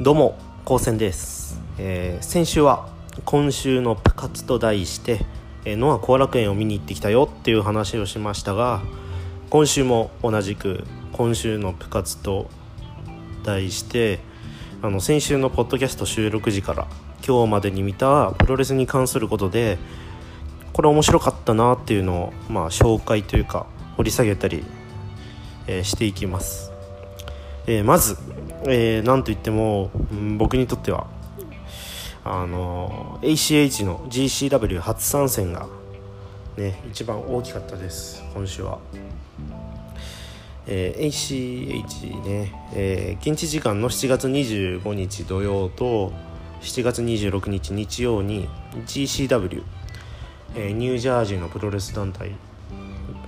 どうも高専です、えー先週は今週の部活と題して、えー、ノア後楽園を見に行ってきたよっていう話をしましたが今週も同じく今週の部活と題してあの先週のポッドキャスト収録時から今日までに見たプロレスに関することでこれ面白かったなっていうのを、まあ、紹介というか掘り下げたり、えーしていきます、えーまず、えーなんといっても、うん僕にとってはあの ACH の GCW 初参戦がね一番大きかったです今週は、えー ACH ね、えー現地時間の7月25日土曜と7月26日日曜に GCW、えーニュージャージーのプロレス団体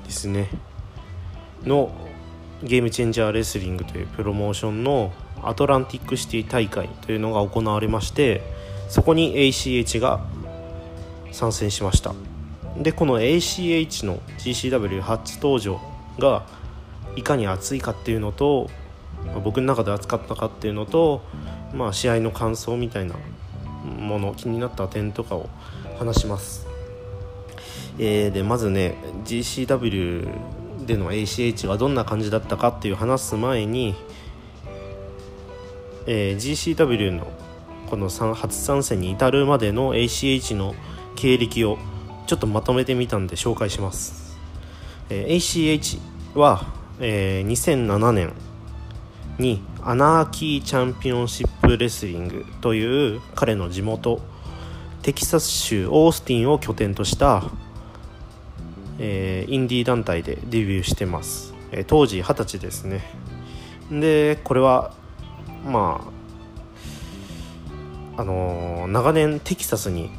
ですねのゲームチェンジャーレスリングというプロモーションのアトランティックシティ大会というのが行われましてそこに ACH が参戦しました。でこの ACH の GCW 初登場がいかに熱いかっていうのと僕の中で熱かったかっていうのと、まあ、試合の感想みたいなもの気になった点とかを話します。えーでまずね GCW での ACH がどんな感じだったかっていう話す前に、えー GCW のこの初参戦に至るまでの ACH の経歴をちょっとまとめてみたんで紹介します、えー ACH は、えー2007年にアナーキーチャンピオンシップレスリングという彼の地元テキサス州オースティンを拠点としたえーインディー団体でデビューしてます、えー当時二十歳ですね。でこれはまああの長年テキサスに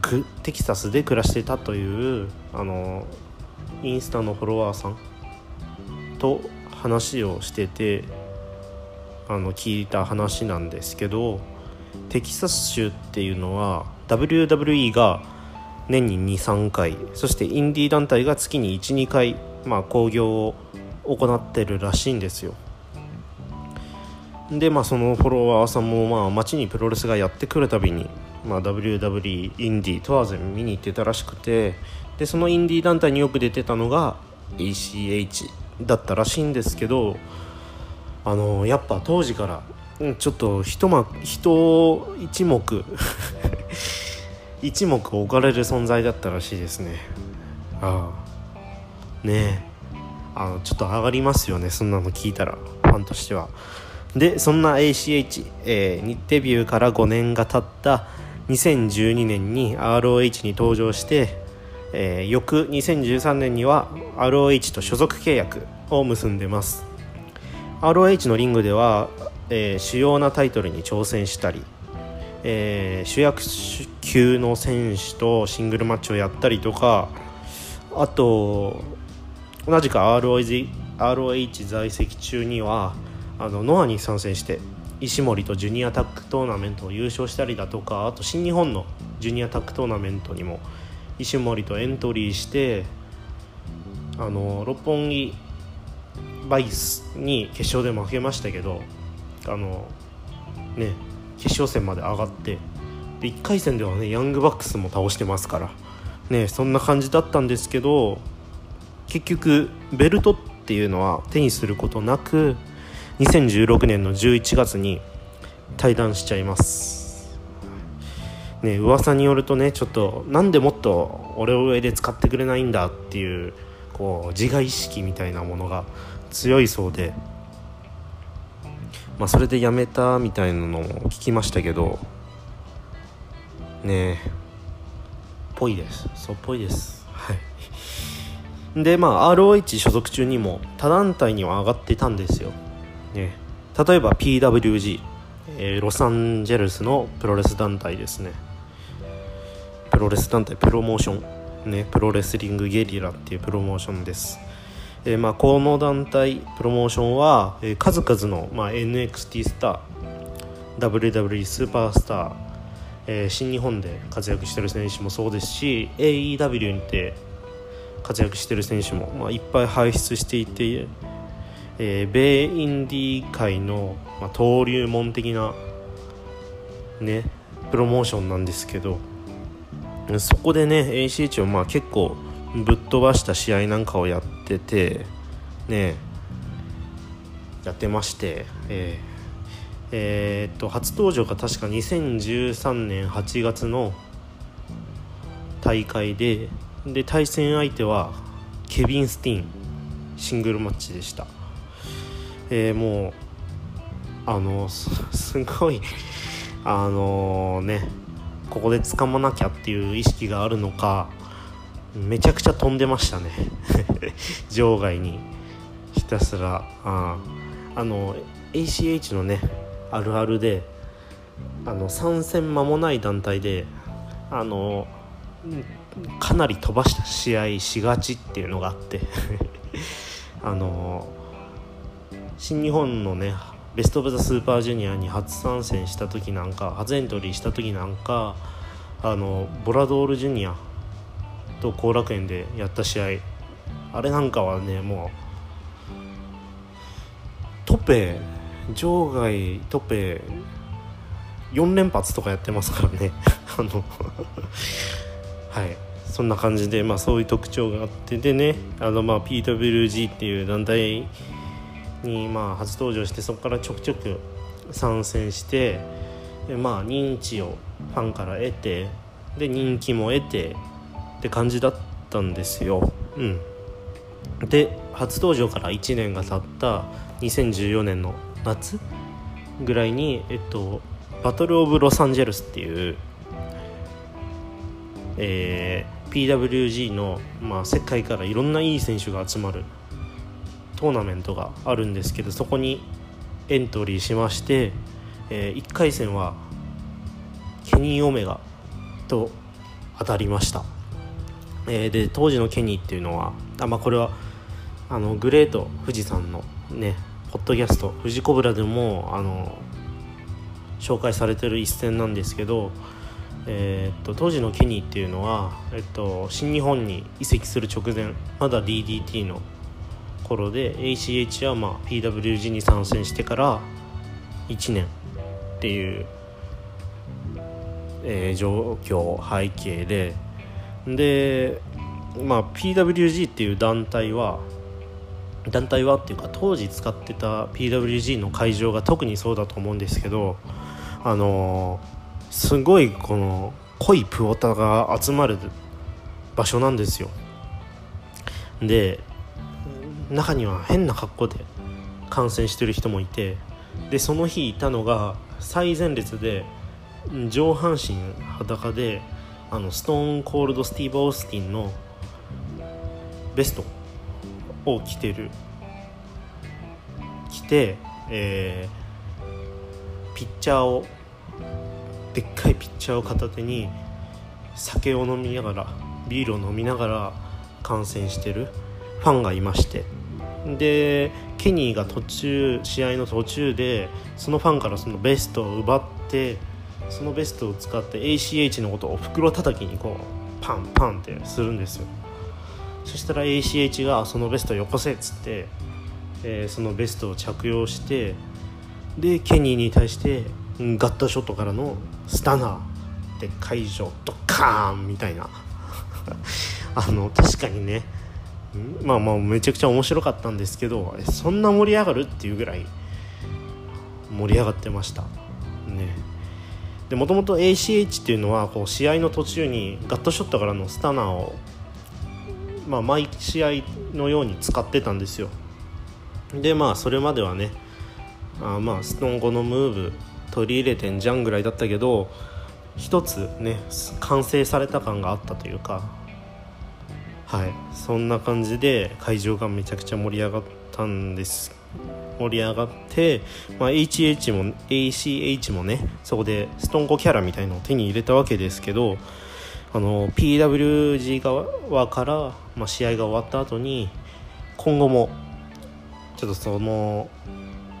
ぐテキサスで暮らしていたという、あのインスタのフォロワーさんと話をしててあの聞いた話なんですけどテキサス州っていうのは WWE が年に23回そしてインディー団体が月に12回、まあ、興行を行ってるらしいんですよ。でまあそのフォロワーさんもまあ街にプロレスがやってくるたびに、まあ、WWE インディー問わず見に行ってたらしくてでそのインディー団体によく出てたのが ACH だったらしいんですけどあのやっぱ当時からちょっと一幕人一目 一目置かれる存在だったらしいですね。ああ。ねえ。あのちょっと上がりますよねそんなの聞いたらファンとしては。でそんな ACH、えー、デビューから5年が経った2012年に ROH に登場して、えー翌2013年には ROH と所属契約を結んでます。ROH のリングでは、えー主要なタイトルに挑戦したり、えー主役級の選手とシングルマッチをやったりとかあと同じく ROH, ROH 在籍中にはあのノアに参戦して石森とジュニアタッグトーナメントを優勝したりだとかあと新日本のジュニアタッグトーナメントにも石森とエントリーしてあの六本木バイスに決勝で負けましたけどあのね決勝戦まで上がってで1回戦ではねヤングバックスも倒してますからねそんな感じだったんですけど結局ベルトっていうのは手にすることなく2016年の11月に退団しちゃいます。ね噂によるとねちょっとなんでもっと俺を上で使ってくれないんだっていうこう自我意識みたいなものが強いそうで。まあそれで辞めたみたいなのも聞きましたけどねえぽいです。そうっぽいです。はい。でまあ ROH 所属中にも他団体には上がってたんですよ、ね、例えば PWG、えーロサンゼルスのプロレス団体ですね。プロレス団体プロモーション、ね、プロレスリングゲリラっていうプロモーションです、えーまあ、この団体プロモーションは、えー数々の、まあ、NXT スター WWE スーパースター、え新日本で活躍してる選手もそうですし AEW にて活躍してる選手も、まあ、いっぱい輩出していて、えー米インディー界の、まあ、登竜門的なねプロモーションなんですけどそこでね ACH をまあ結構ぶっ飛ばした試合なんかをやっててねやってましてえーえー、っと初登場が確か2013年8月の大会でで対戦相手はケビン・スティンシングルマッチでした、えー、もうあのすごいあの、ねここで掴まなきゃっていう意識があるのかめちゃくちゃ飛んでましたね。場外に。ひたすらああの ACH のねあるあるであの参戦間もない団体であのかなり飛ばした試合しがちっていうのがあって。あの新日本のねベスト・オブ・ザ・スーパージュニアに初参戦した時なんか初エントリーした時なんかあのボラドールジュニアと後楽園でやった試合。あれなんかはねもうトペ場外トペ4連発とかやってますからね。あの はい。そんな感じで、まあ、そういう特徴があってでねあの、まあ、PWG っていう団体に、まあ、初登場してそこからちょくちょく参戦してで、まあ、認知をファンから得てで人気も得てって感じだったんですよ。うん、で初登場から1年が経った2014年の夏ぐらいに、えっと、バトル・オブ・ロサンゼルスっていう、えー、PWG の、まあ、世界からいろんないい選手が集まるトーナメントがあるんですけどそこにエントリーしまして、えー、1回戦はケニー・オメガと当たりました、えー、で当時のケニーっていうのはあ、まあ、これはあのグレート富士山のねポッドキャスト「富士コブラ」でもあの紹介されてる一戦なんですけど、えー、っと当時のケニーっていうのは、えっと、新日本に移籍する直前まだ DDT の頃で ACH は、まあ、PWG に参戦してから1年っていう、えー、状況背景でで、まあ、PWG っていう団体は団体はっていうか当時使ってた PWG の会場が特にそうだと思うんですけどあのー、すごいこの濃いプオタが集まる場所なんですよ。で中には変な格好で観戦してる人もいてでその日いたのが最前列で上半身裸であのストーンコールド・スティーブ・オースティンのベストを着てる着て、えー、ピッチャーをでっかいピッチャーを片手に酒を飲みながらビールを飲みながら観戦してる。ファンがいまして。でケニーが途中試合の途中でそのファンからそのベストを奪ってそのベストを使って ACH のことを袋叩きにこうパンパンってするんですよ。そしたら ACH がそのベストよこせっつって、えー、そのベストを着用してでケニーに対してガットショットからのスタナーで解除ドカーンみたいな。あの確かにねまあまあめちゃくちゃ面白かったんですけどそんな盛り上がるっていうぐらい盛り上がってました。ね。でもともと ACH っていうのはこう試合の途中にガットショットからのスタナーをまあ、毎試合のように使ってたんですよ。でまあそれまではねあまあストーン後のムーブ取り入れてんじゃんぐらいだったけど一つね完成された感があったというかはい。そんな感じで会場がめちゃくちゃ盛り上がったんです。盛り上がって、まあ、HH も ACH もねそこでストンコキャラみたいのを手に入れたわけですけどあの PWG 側から、まあ、試合が終わった後に今後もちょっとその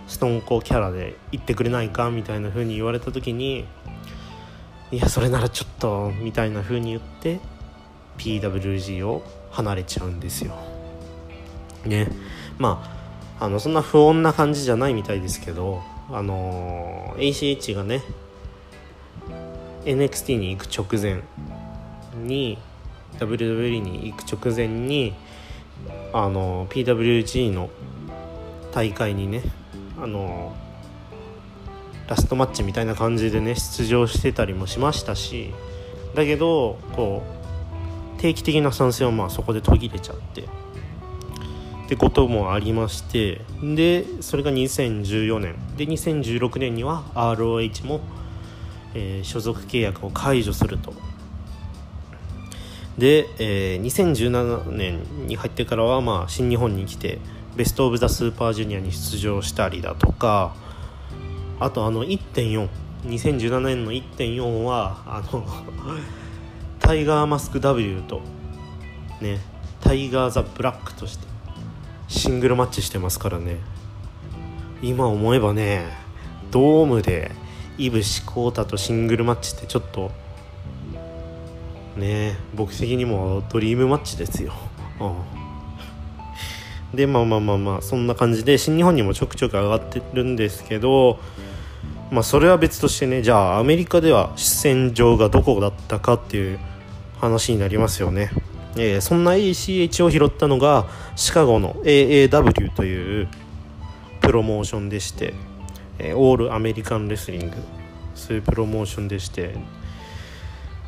ストンコキャラで行ってくれないかみたいな風に言われた時にいやそれならちょっとみたいな風に言って PWG を離れちゃうんですよ。ね。まああのそんな不穏な感じじゃないみたいですけどあの ACH がね NXT に行く直前に WWE に行く直前にあの PWG の大会にねあのラストマッチみたいな感じでね出場してたりもしましたしだけどこう定期的な参戦はまあそこで途切れちゃって。ってこともありまして。でそれが2014年。で2016年には ROH も、えー、所属契約を解除すると。で、えー、2017年に入ってからは、まあ、新日本に来てベスト・オブ・ザ・スーパージュニアに出場したりだとか。あとあの1.42017年の1.4はあのタイガーマスク W とねタイガー・ザ・ブラックとしてシングルマッチしてますからね。今思えばねドームでイブシコータとシングルマッチってちょっとね僕的にもドリームマッチですよ、うん、でまあまあまあまあそんな感じで新日本にもちょくちょく上がってるんですけどまあそれは別としてねじゃあアメリカでは出戦場がどこだったかっていう話になりますよね。えー、そんな ACH を拾ったのがシカゴの AAW というプロモーションでして、えー、オールアメリカンレスリングそういうプロモーションでして。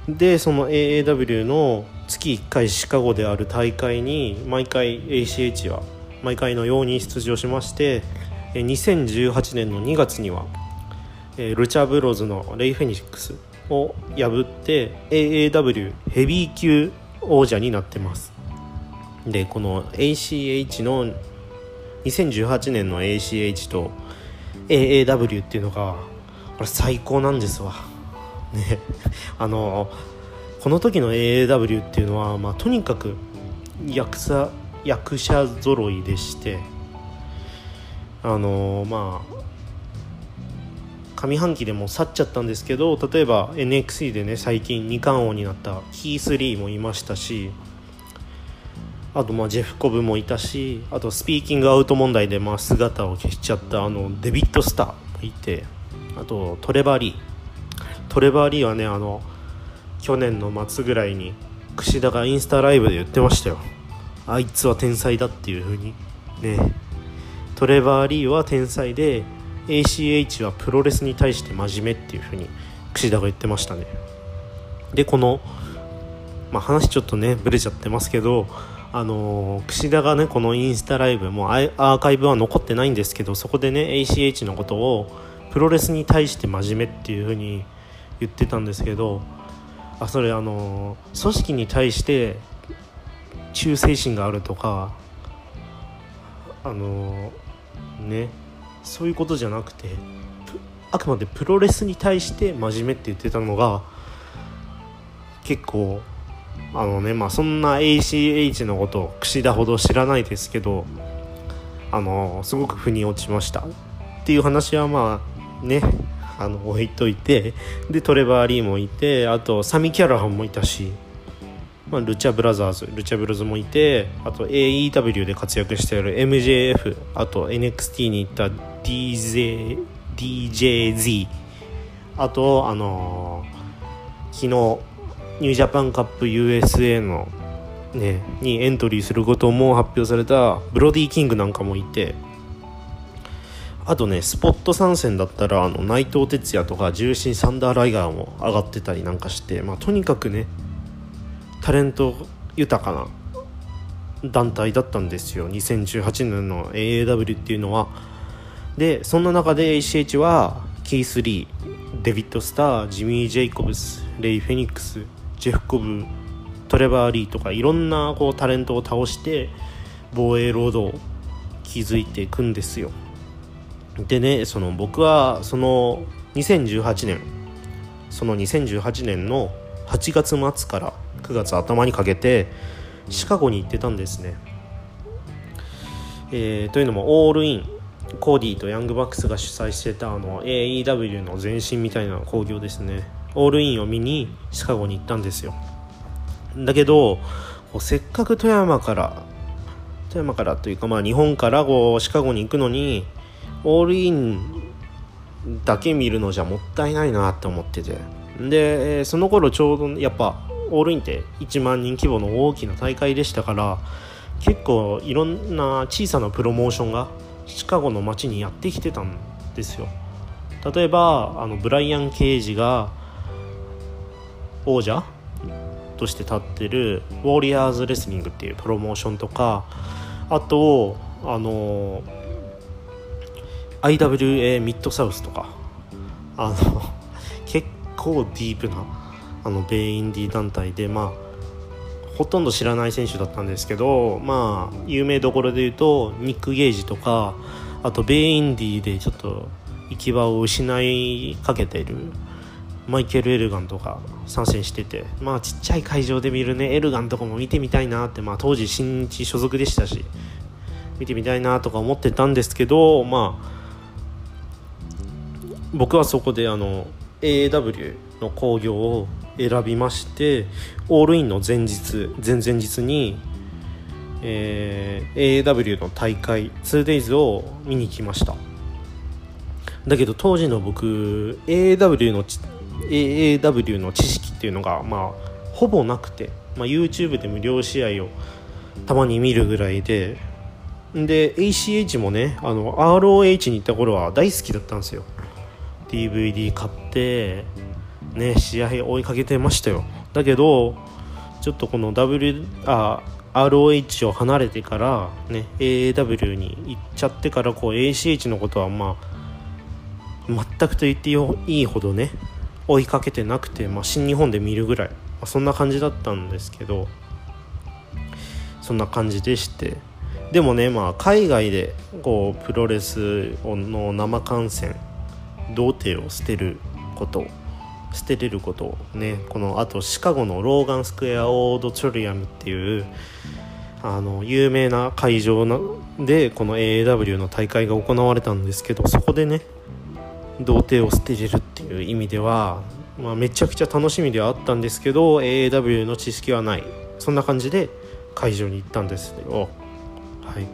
でその AAW の月1回シカゴである大会に毎回 ACH は毎回のように出場しまして2018年の2月にはルチャブローズのレイ・フェニックスを破って AAW ヘビー級王者になってます。でこの ACH の2018年の ACH と AAW っていうのがこれ最高なんですわ。ね あのこの時の AAW っていうのは、まあ、とにかく役者役者揃いでしてあのまあ上半期でも去っちゃったんですけど例えば NXT でね最近2冠王になったキース・リーもいましたしあとまあジェフ・コブもいたしあとスピーキングアウト問題でまあ姿を消しちゃったあのデビッド・スターもいてあとトレバー・リー。トレバー・リーはねあの去年の末ぐらいに櫛田がインスタライブで言ってましたよ。あいつは天才だっていう風にね。トレバー・リーは天才で ACH はプロレスに対して真面目っていうふうに櫛田が言ってましたね。でこの、まあ、話ちょっとねブレちゃってますけどあのー、櫛田がねこのインスタライブもアーカイブは残ってないんですけどそこでね ACH のことをプロレスに対して真面目っていうふうに言ってたんですけどあそれあの、組織に対して忠誠心があるとかあの、ねそういうことじゃなくてあくまでプロレスに対して真面目って言ってたのが結構あのねまあそんな ACH のことを櫛田ほど知らないですけどあのすごく腑に落ちました。っていう話はまあねあの置いといてでトレバー・リーもいてあとサミ・キャラハンもいたしまあ、ルチャブラザーズルチャブルズもいてあと AEW で活躍している MJF あと NXT に行った DJ DJZ あとあのー、昨日ニュージャパンカップ USA のねにエントリーすることも発表されたブロディキングなんかもいてあとねスポット参戦だったらあの内藤哲也とか重心サンダーライガーも上がってたりなんかして、まあ、とにかくねタレント豊かな団体だったんですよ。2018年の AAW っていうのは。でそんな中で ACH はキース・リーデビッド・スタージミー・ジェイコブスレイ・フェニックスジェフ・コブトレバー・リーとかいろんなこうタレントを倒して防衛ロードを築いていくんですよ。でねその僕はその2018年その2018年の8月末から9月頭にかけてシカゴに行ってたんですね、えー、というのもオールインコーディーとヤングバックスが主催してたあの AEW の前身みたいな興行ですね。オールインを見にシカゴに行ったんですよ。だけどせっかく富山から富山からというかまあ日本からこうシカゴに行くのにオールインだけ見るのじゃもったいないなって思ってて。でその頃ちょうどやっぱオールインって1万人規模の大きな大会でしたから結構いろんな小さなプロモーションがシカゴの街にやってきてたんですよ。例えばあのブライアン・ケイジが王者として立ってるウォリアーズ・レスリングっていうプロモーションとかあとあの IWA ミッドサウスとかあの結構ディープなあの米インディ団体でまあほとんど知らない選手だったんですけどまあ有名どころで言うとニック・ゲージとかあと米インディでちょっと行き場を失いかけているマイケル・エルガンとか参戦しててまあちっちゃい会場で見るねエルガンとかも見てみたいなってまあ当時新日所属でしたし見てみたいなとか思ってたんですけどまあ僕はそこであの AAW の興行を選びましてオールインの前日前々日に、えー、AAW の大会 2days を見に来ました。だけど当時の僕 AAW の AAW の知識っていうのがまあほぼなくて、まあ、YouTube で無料試合をたまに見るぐらいでで ACH もねあの ROH に行った頃は大好きだったんですよ。DVD 買ってね試合追いかけてましたよ。だけどちょっとこの W あ ROH を離れてからね AAW に行っちゃってからこう ACH のことはまあ全くと言っていいほどね追いかけてなくて、まあ、新日本で見るぐらい、まあ、そんな感じだったんですけどそんな感じでして。でもね、まあ、海外でこうプロレスの生観戦童貞を捨てること捨てれることねこのあとシカゴのローガンスクエアオードチョリアムっていうあの有名な会場でこの AAW の大会が行われたんですけどそこでね童貞を捨てれるっていう意味では、まあ、めちゃくちゃ楽しみではあったんですけど AAW の知識はない。そんな感じで会場に行ったんですよ。はい。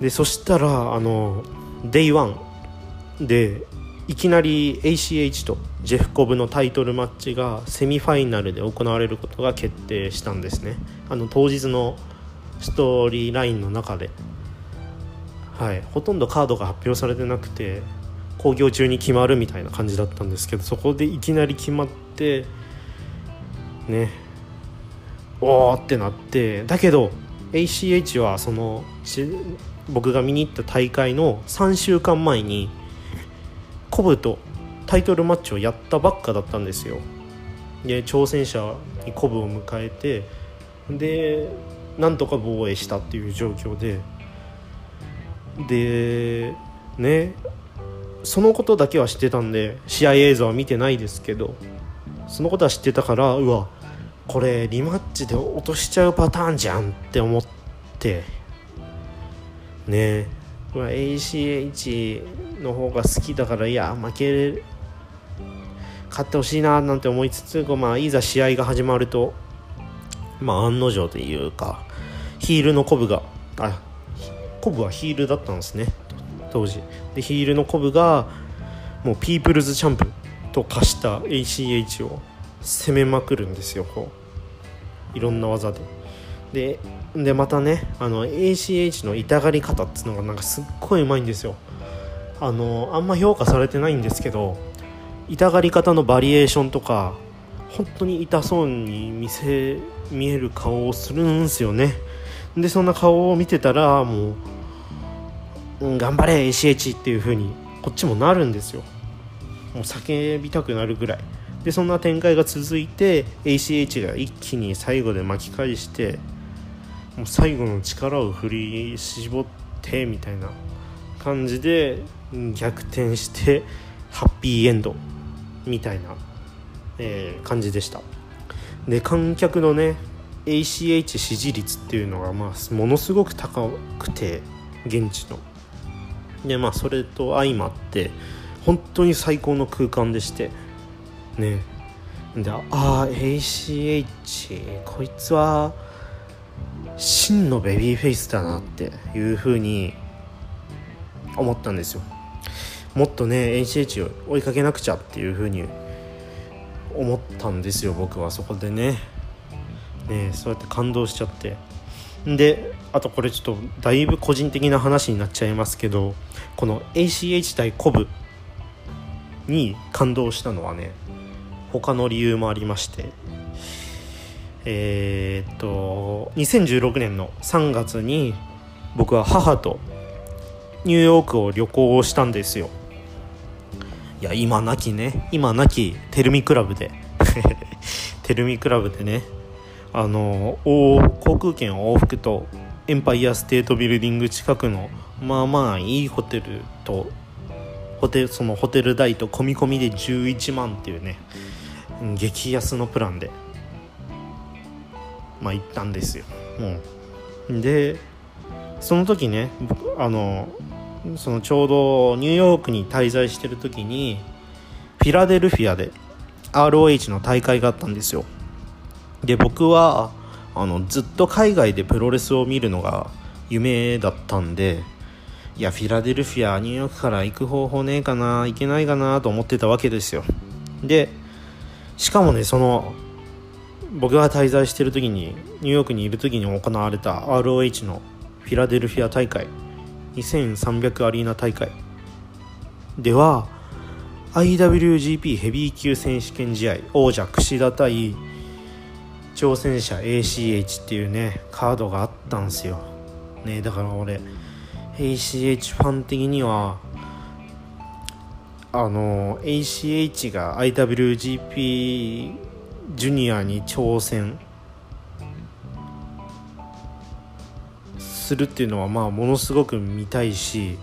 でそしたらあの Day1 でいきなり ACH とジェフコブのタイトルマッチがセミファイナルで行われることが決定したんですね。あの当日のストーリーラインの中で。はい。ほとんどカードが発表されてなくて興行中に決まるみたいな感じだったんですけどそこでいきなり決まってね。おーってなってだけど ACH はその僕が見に行った大会の3週間前にコブとタイトルマッチをやったばっかだったんですよ。で挑戦者にコブを迎えてでなんとか防衛したっていう状況で。でねそのことだけは知ってたんで試合映像は見てないですけどそのことは知ってたからうわこれリマッチで落としちゃうパターンじゃんって思って。ね。うわ ACH の方が好きだからいや負ける勝ってほしいななんて思いつつ、まあ、いざ試合が始まると、まあ、案の定というかヒールのコブがあコブはヒールだったんですね。当時。でヒールのコブがもうピープルズチャンプと化した ACH を攻めまくるんですよこう。いろんな技で。ででまたねあの ACH の痛がり方っていうのがなんかすっごいうまいんですよ。あのあんま評価されてないんですけど痛がり方のバリエーションとか本当に痛そうに見せ見える顔をするんですよね。でそんな顔を見てたらもう、頑張れ ACH っていう風にこっちもなるんですよ。もう叫びたくなるぐらい。でそんな展開が続いて ACH が一気に最後で巻き返してもう最後の力を振り絞ってみたいな感じで逆転してハッピーエンドみたいな、えー、感じでした。で観客のね ACH 支持率っていうのがまあものすごく高くて現地の。でまあそれと相まって本当に最高の空間でしてね。でああ ACH こいつは真のベビーフェイスだなっていうふうに思ったんですよ。もっとね ACH を追いかけなくちゃっていうふうに思ったんですよ僕はそこでね。ねそうやって感動しちゃって。であとこれちょっとだいぶ個人的な話になっちゃいますけどこの ACH 対コブに感動したのはね他の理由もありまして。えー、っと2016年の3月に僕は母とニューヨークを旅行したんですよ。いや今なきね。今なきテルミクラブで。テルミクラブでね。あの航空券往復とエンパイアステートビルディング近くのまあまあいいホテルとホテルそのホテル代と込み込みで11万っていうね。激安のプランで。まあ行ったんですよ、う。ん、でその時ねあのそのちょうどニューヨークに滞在してる時にフィラデルフィアで ROH の大会があったんですよ。で僕はあのずっと海外でプロレスを見るのが夢だったんでいやフィラデルフィアニューヨークから行く方法ねえかな行けないかなと思ってたわけですよ。でしかもねその僕が滞在してる時にニューヨークにいる時に行われた ROH のフィラデルフィア大会2300アリーナ大会。では IWGP ヘビー級選手権試合王者櫛田対挑戦者 ACH っていうねカードがあったんですよ。ねだから俺 ACH ファン的にはあの ACH が IWGP ジュニアに挑戦。するっていうのはまあものすごく見たいし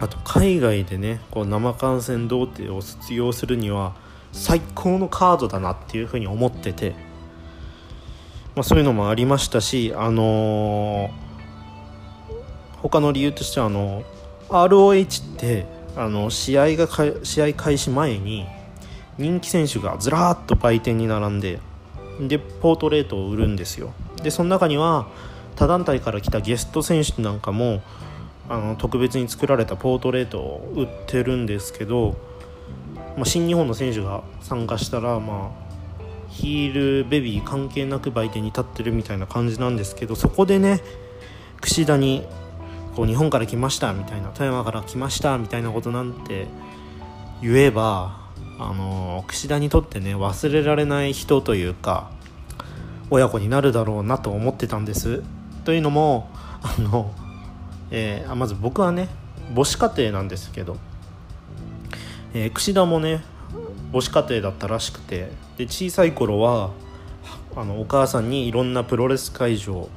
あと海外でねこう生観戦童貞を卒業するには最高のカードだなっていうふうに思ってて、まあ、そういうのもありましたしあのー、他の理由としてはあの ROH ってあの試合が試合開始前に人気選手がずらーっと売店に並んででポートレートを売るんですよ。でその中には他団体から来たゲスト選手なんかもあの特別に作られたポートレートを売ってるんですけど、まあ、新日本の選手が参加したら、まあ、ヒールベビー関係なく売店に立ってるみたいな感じなんですけどそこでね櫛田にこう日本から来ましたみたいな富山から来ましたみたいなことなんて言えばあの櫛田にとってね忘れられない人というか親子になるだろうなと思ってたんです。というのもあの、えー、まず僕はね母子家庭なんですけど、えー、櫛田もね母子家庭だったらしくてで小さい頃はあのお母さんにいろんなプロレス会場、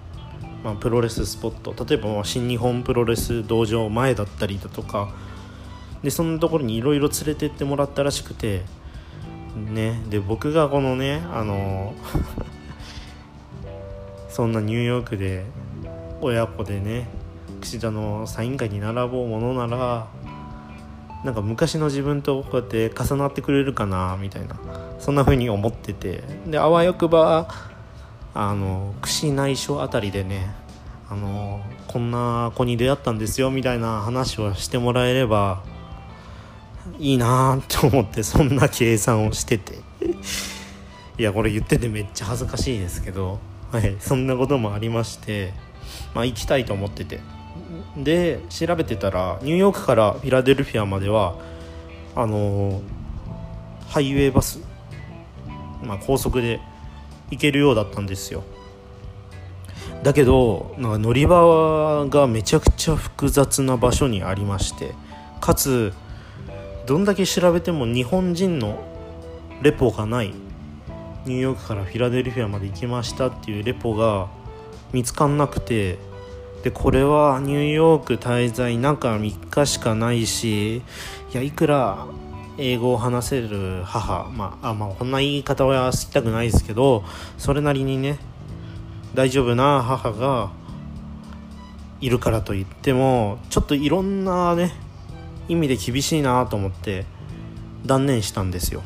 まあ、プロレススポット例えば新日本プロレス道場前だったりだとかでそんなところにいろいろ連れてってもらったらしくてねで僕がこのねあの そんなニューヨークで親子でね櫛田のサイン会に並ぼうものならなんか昔の自分とこうやって重なってくれるかなみたいなそんな風に思っててであわよくばあの櫛内緒あたりでねあのこんな子に出会ったんですよみたいな話をしてもらえればいいなと思ってそんな計算をしてて。いやこれ言っててめっちゃ恥ずかしいですけど。はい、そんなこともありまして、まあ、行きたいと思ってて。で調べてたらニューヨークからフィラデルフィアまではあのー、ハイウェイバス、まあ、高速で行けるようだったんですよ。だけどなんか乗り場がめちゃくちゃ複雑な場所にありましてかつどんだけ調べても日本人のレポがない。ニューヨークからフィラデルフィアまで行きましたっていうレポが見つかんなくて。でこれはニューヨーク滞在中3日しかないしいやいくら英語を話せる母まあまあこんな言い方は知りたくないですけどそれなりにね大丈夫な母がいるからといってもちょっといろんなね意味で厳しいなと思って断念したんですよ。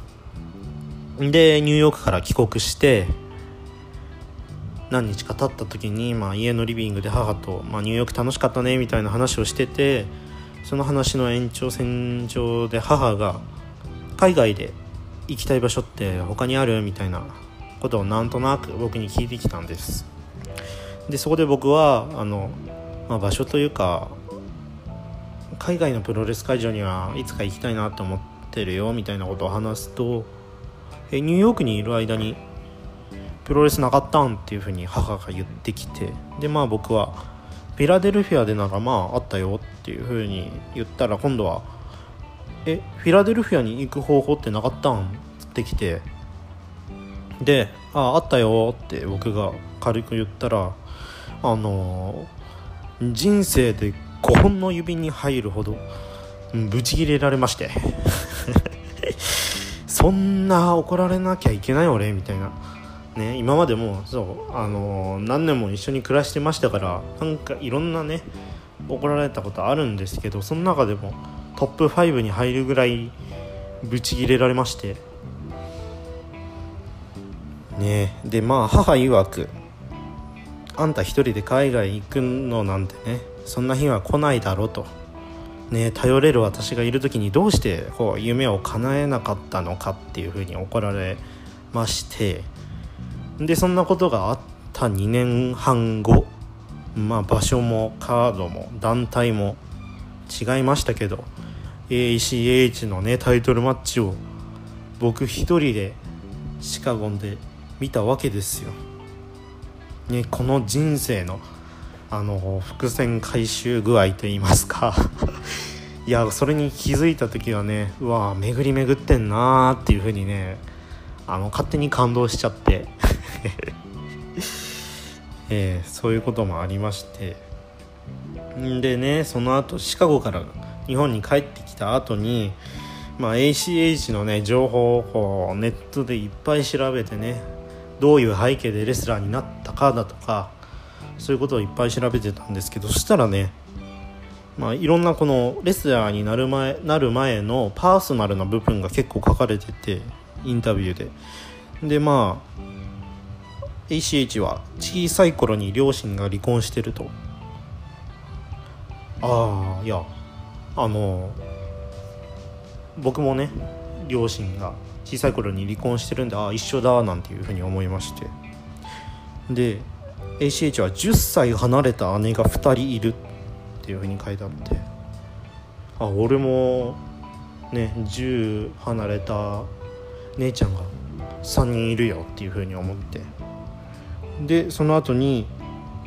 でニューヨークから帰国して何日か経った時に、まあ、家のリビングで母と、まあ、ニューヨーク楽しかったねみたいな話をしててその話の延長線上で母が海外で行きたい場所って他にある？みたいなことをなんとなく僕に聞いてきたんです。でそこで僕はあの、まあ、場所というか海外のプロレス会場にはいつか行きたいなと思ってるよみたいなことを話すとえニューヨークにいる間にプロレスなかったんっていうふうに母が言ってきてでまあ僕はフィラデルフィアでならまああったよっていうふうに言ったら今度はえフィラデルフィアに行く方法ってなかったんってきてであああったよって僕が軽く言ったらあの、人生で5本の指に入るほどブチギレられまして。そんな怒られなきゃいけない俺みたいな。ね今までもそうあのー、何年も一緒に暮らしてましたからなんかいろんなね怒られたことあるんですけどその中でもトップ5に入るぐらいブチギレられまして。ねでまあ母曰くあんた一人で海外行くのなんてねそんな日は来ないだろうとね頼れる私がいる時にどうしてこう夢を叶えなかったのかっていうふうに怒られましてでそんなことがあった2年半後まあ場所もカードも団体も違いましたけど ACH のねタイトルマッチを僕一人でシカゴンで見たわけですよ。ね、この人生のあの伏線回収具合といいますか。いやそれに気づいた時はねうわ巡り巡ってんなーっていう風にねあの勝手に感動しちゃって。えー、そういうこともありまして。でねその後シカゴから日本に帰ってきた後にまあ、ACH のね情報をこうネットでいっぱい調べてねどういう背景でレスラーになったかだとかそういうことをいっぱい調べてたんですけどそしたらねまあ、いろんなこのレスラーになる前なる前のパーソナルな部分が結構書かれててインタビューで。でまあ ACH は小さい頃に両親が離婚してると。ああいやあの僕もね両親が小さい頃に離婚してるんでああ一緒だなんていうふうに思いまして。で ACH は10歳離れた姉が2人いるっていうふうに書いてあって。あ俺もね10離れた姉ちゃんが3人いるよっていうふうに思って。でその後に、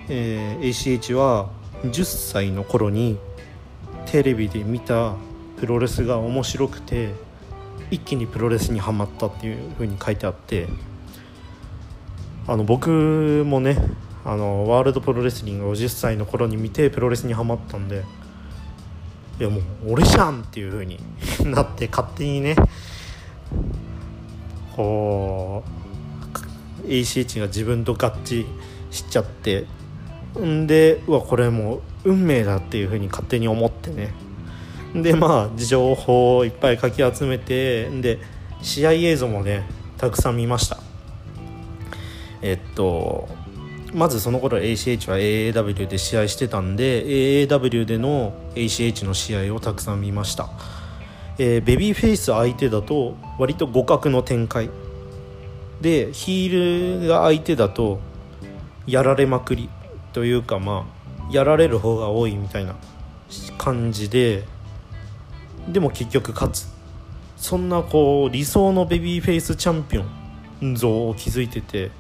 えー、ACH は10歳の頃にテレビで見たプロレスが面白くて一気にプロレスにはまったっていう風に書いてあって。あの僕もねあのワールドプロレスリングを10歳の頃に見てプロレスにはまったんでいやもう俺じゃんっていう風に なって勝手にねこう ACH が自分と合致しちゃってんでうわこれもう運命だっていう風に勝手に思ってね。でまあ情報をいっぱいかき集めてで試合映像もねたくさん見ました。えっとまずその頃 ACH は AAW で試合してたんで AAW での ACH の試合をたくさん見ました、えー、ベビーフェイス相手だと割と互角の展開。でヒールが相手だとやられまくり。というかまあやられる方が多いみたいな感じででも結局勝つ。そんなこう理想のベビーフェイスチャンピオン像を築いてて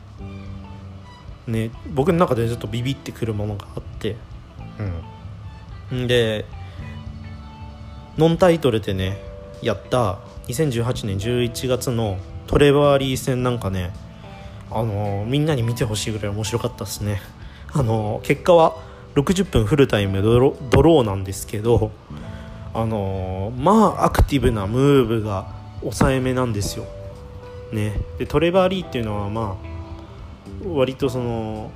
ね僕の中でちょっとビビってくるものがあって。うん。でノンタイトルでねやった2018年11月のトレバーリー戦なんかねあのー、みんなに見てほしいぐらい面白かったですね。あのー、結果は60分フルタイムドロドローなんですけどあのー、まあアクティブなムーブが抑えめなんですよ。ね、でトレバー・リーっていうのはまあ割とその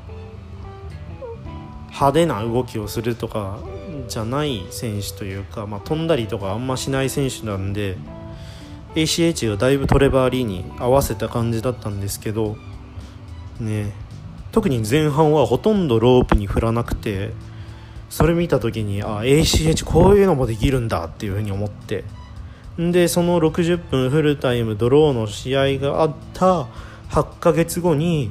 派手な動きをするとかじゃない選手というか、まあ、飛んだりとかあんましない選手なんで ACH がだいぶトレバー・リーに合わせた感じだったんですけどね特に前半はほとんどロープに振らなくてそれ見た時にあ ACH こういうのもできるんだっていうふうに思って。でその60分フルタイムドローの試合があった8ヶ月後に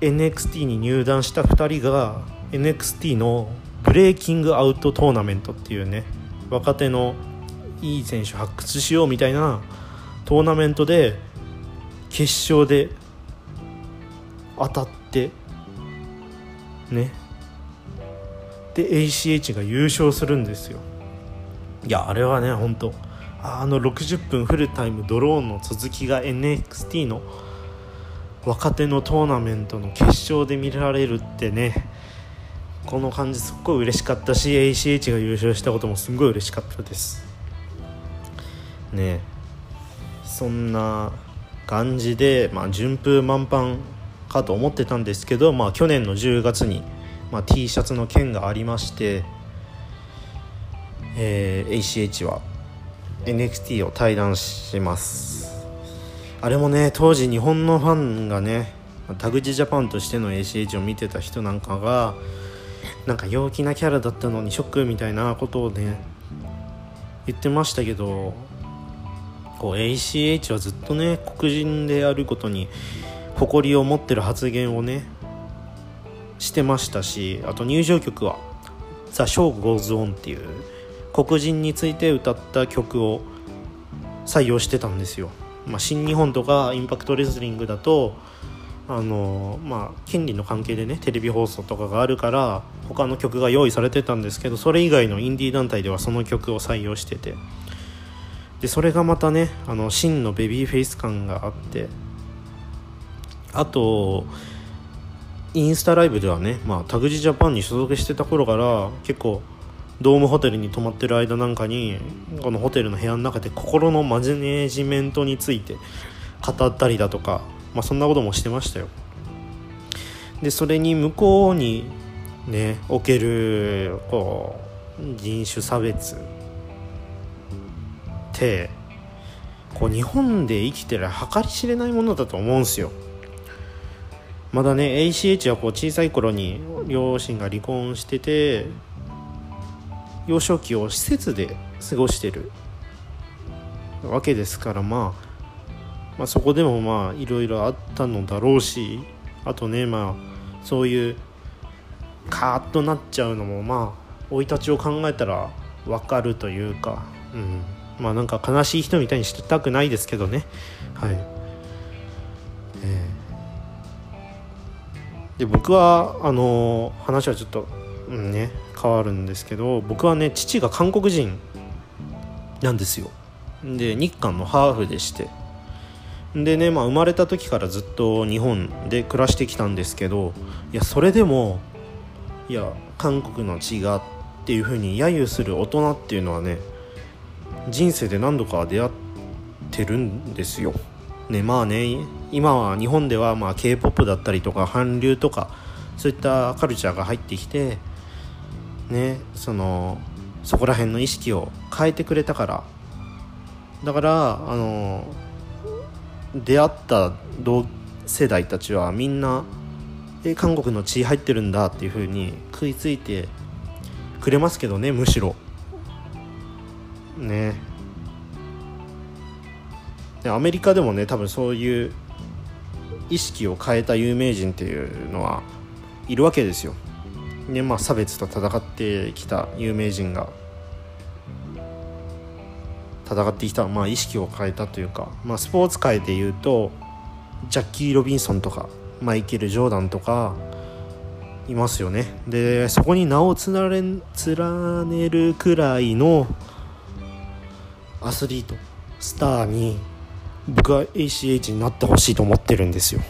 NXT に入団した2人が NXT のブレイキングアウトトーナメントっていうね若手のいい選手発掘しようみたいなトーナメントで決勝で当たってね。で ACH が優勝するんですよ。いやあれはね本当あの60分フルタイムドローンの続きが NXT の若手のトーナメントの決勝で見られるってねこの感じすっごい嬉しかったし ACH が優勝したこともすごい嬉しかったです。ね。そんな感じで、まあ、順風満帆かと思ってたんですけど、まあ、去年の10月に、まあ、T シャツの件がありまして、えー、ACH は NXT を退団します。あれもね当時日本のファンがねタグチジャパンとしての ACH を見てた人なんかがなんか陽気なキャラだったのにショックみたいなことをね言ってましたけどこう ACH はずっとね黒人であることに誇りを持ってる発言をねしてましたしあと入場曲は「ザ・ショー・ゴーズ・オン」っていう黒人について歌った曲を採用してたんですよ、まあ、新日本とかインパクトレスリングだとあのまあ権利の関係でねテレビ放送とかがあるから他の曲が用意されてたんですけどそれ以外のインディー団体ではその曲を採用してて。でそれがまたねあの真のベビーフェイス感があってあとインスタライブではね、まあ、タグジジャパンに所属してた頃から結構ドームホテルに泊まってる間なんかにこのホテルの部屋の中で心のマネジメントについて語ったりだとか、まあ、そんなこともしてましたよ。でそれに向こうにねおけるこう人種差別ってこう日本で生きてる計り知れないものだと思うんすよ。まだね ACH はこう小さい頃に両親が離婚してて幼少期を施設で過ごしてるわけですから、まあ、まあそこでもまあいろいろあったのだろうしあとねまあそういうカーッとなっちゃうのもまあ生い立ちを考えたら分かるというか、うん、まあなんか悲しい人みたいにしたくないですけどね。はい、えー、で僕はあのー、話はちょっと、うんね。変わるんですけど僕はね父が韓国人なんですよで日韓のハーフでしてでね、まあ、生まれた時からずっと日本で暮らしてきたんですけどいやそれでもいや韓国の血がっていう風に揶揄する大人っていうのはね人生で何度か出会ってるんですよ。ねまあね今は日本ではまあ k p o p だったりとか韓流とかそういったカルチャーが入ってきてねそのそこら辺の意識を変えてくれたから。だからあの出会った同世代たちはみんなえ韓国の血入ってるんだっていう風に食いついてくれますけどねむしろ。ね。でアメリカでもね多分そういう意識を変えた有名人っていうのはいるわけですよ。でまあ差別と戦ってきた有名人が戦ってきた、まあ、意識を変えたというか、まあ、スポーツ界でいうとジャッキー・ロビンソンとかマイケル・ジョーダンとかいますよねでそこに名を連ねるくらいのアスリートスターに僕は ACH になってほしいと思ってるんですよ。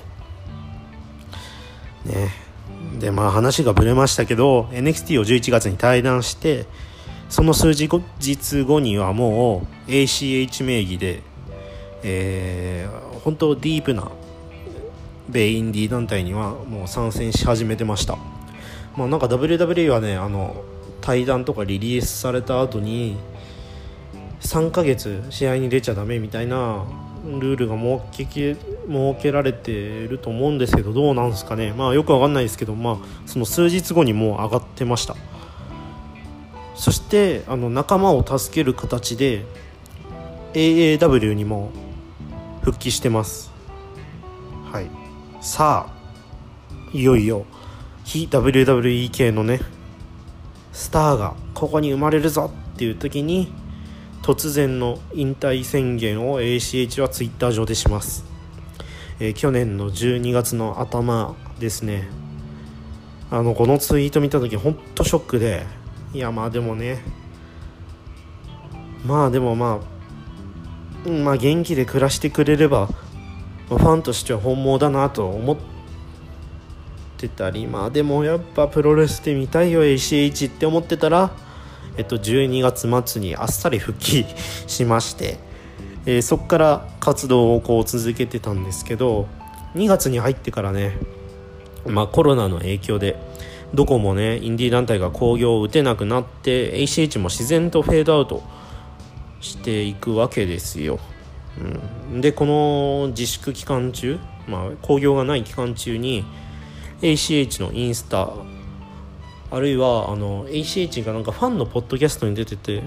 ねでまあ話がぶれましたけど NXT を11月に対談してその数日後にはもう ACH 名義で、えー、本当ディープな米インディー団体にはもう参戦し始めてました。まあなんか WWE はねあの対談とかリリースされた後に3ヶ月試合に出ちゃダメみたいなルールが設け設けられてると思うんですけどどうなんですかね。まあよくわかんないですけどまあその数日後にもう上がってました。そしてあの仲間を助ける形で AAW にも復帰してます。はい。さあいよいよ非 WWE 系のねスターがここに生まれるぞっていう時に突然の引退宣言を ACH は Twitter 上でします、えー、去年の12月の頭ですね。あのこのツイート見た時ほんとショックで。いやまあでもね。まあでもまあまあ元気で暮らしてくれれば、ファンとしては本望だなと思ってたりまあでもやっぱプロレスで見たいよ ACH って思ってたらえっと、12月末にあっさり復帰しまして、えー、そこから活動をこう続けてたんですけど2月に入ってからね、まあ、コロナの影響でどこもねインディー団体が興行を打てなくなって ACH も自然とフェードアウトしていくわけですよ、うん、でこの自粛期間中まあ興行がない期間中に ACH のインスタあるいはあの ACH がなんかファンのポッドキャストに出てて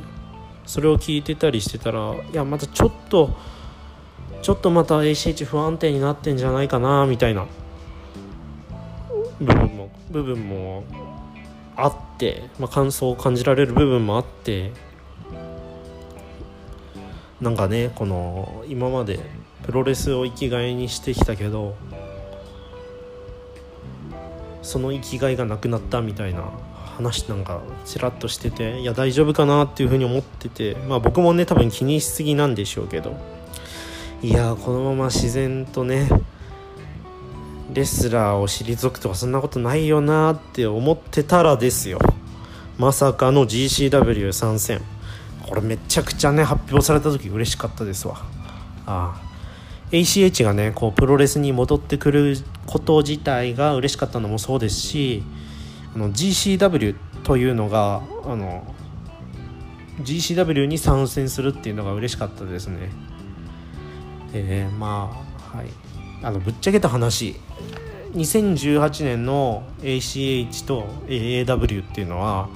それを聞いてたりしてたらいやまたちょっとちょっとまた ACH 不安定になってんじゃないかなみたいな部分も部分もあって、まあ、感想を感じられる部分もあってなんかねこの今までプロレスを生きがいにしてきたけどその生きがいがなくなったみたいな話なんかちらっとしてていや大丈夫かなっていうふうに思っててまあ僕もね多分気にしすぎなんでしょうけど。いやこのまま自然とねレスラーを退くとかそんなことないよなって思ってたらですよ。まさかの GCW 参戦。これめちゃくちゃね発表された時嬉しかったですわ。ああ ACH がねこうプロレスに戻ってくること自体が嬉しかったのもそうですしあの GCW というのがあの GCW に参戦するっていうのが嬉しかったですね。えー、まあはい。あのぶっちゃけた話。2018年の ACH と AAW っていうのは、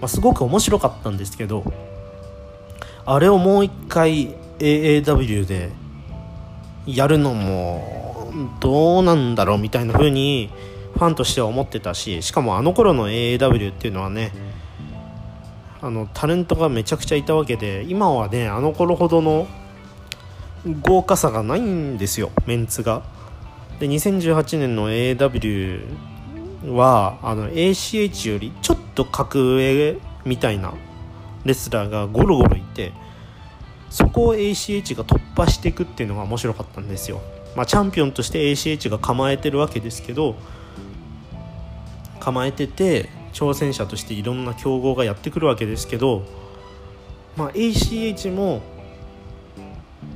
まあ、すごく面白かったんですけどあれをもう一回 AAW でやるのもどうなんだろうみたいな風にファンとしては思ってたししかもあの頃の AAW っていうのはねあのタレントがめちゃくちゃいたわけで今はねあの頃ほどの豪華さがないんですよメンツが。で2018年の AAW はあの ACH よりちょっと格上みたいなレスラーがゴロゴロいてそこを ACH が突破していくっていうのが面白かったんですよ、まあ、チャンピオンとして ACH が構えてるわけですけど構えてて挑戦者としていろんな強豪がやってくるわけですけど、まあ、ACH も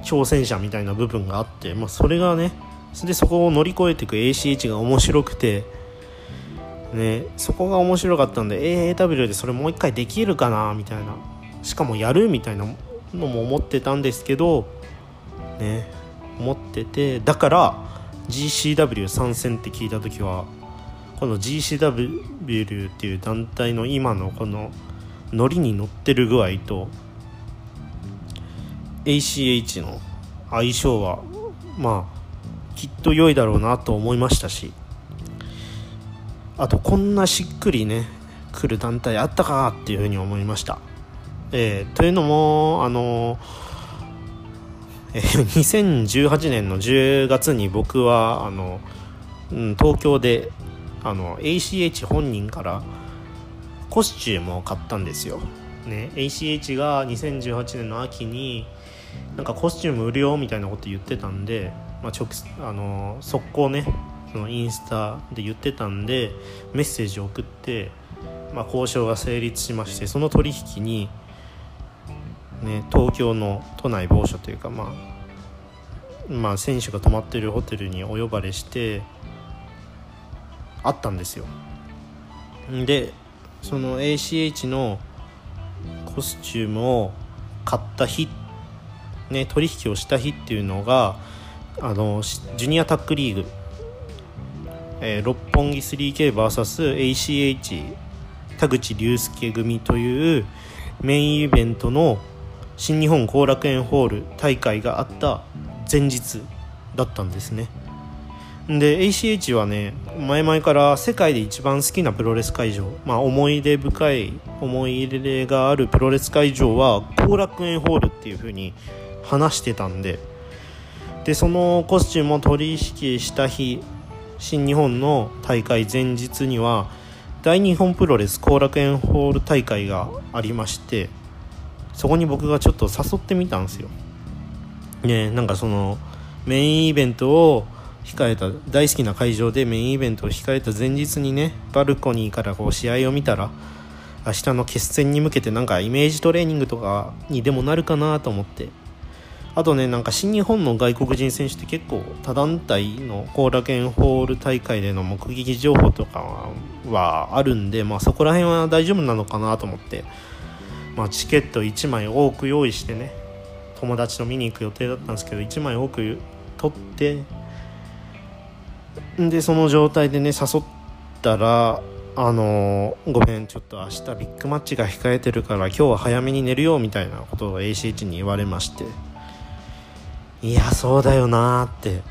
挑戦者みたいな部分があって、まあ、それがねでそこを乗り越えていく ACH が面白くて、ね、そこが面白かったんで AAW でそれもう一回できるかなみたいな。しかもやるみたいなのも思ってたんですけどね思っててだから GCW 参戦って聞いた時はこの GCW っていう団体の今のこのノリに乗ってる具合と ACH の相性はまあきっと良いだろうなと思いましたしあとこんなしっくりね来る団体あったかっていうふうに思いました。えー、というのもあのえー、2018年の10月に僕はあの、うん、東京であの ACH 本人からコスチュームを買ったんですよ、ね、ACH が2018年の秋になんかコスチューム売るよみたいなこと言ってたんで、まあ、直あの速攻ねそのインスタで言ってたんでメッセージを送って、まあ、交渉が成立しましてその取引にね、東京の都内某所というか、まあ、まあ選手が泊まってるホテルにお呼ばれしてあったんですよ。でその ACH のコスチュームを買った日、ね、取引をした日っていうのがあのジュニアタックリーグ、えー、六本木 3KVSACH 田口竜介組というメインイベントの新日本後楽園ホール大会があった前日だったんですね。で ACH はね前々から世界で一番好きなプロレス会場、まあ、思い出深い思い入れがあるプロレス会場は後楽園ホールっていう風に話してたんででそのコスチュームを取り引した日新日本の大会前日には大日本プロレス後楽園ホール大会がありましてそこに僕がちょっと誘ってみたんですよ。ねなんかそのメインイベントを控えた大好きな会場でメインイベントを控えた前日にねバルコニーからこう試合を見たら明日の決戦に向けてなんかイメージトレーニングとかにでもなるかなと思って。あとねなんか新日本の外国人選手って結構他団体の後楽園ホール大会での目撃情報とかはあるんで、まあ、そこら辺は大丈夫なのかなと思って、まあ、チケット1枚多く用意してね友達と見に行く予定だったんですけど1枚多く取ってでその状態でね誘ったらあのー、ごめんちょっと明日ビッグマッチが控えてるから今日は早めに寝るよみたいなことを ACH に言われましていやそうだよなって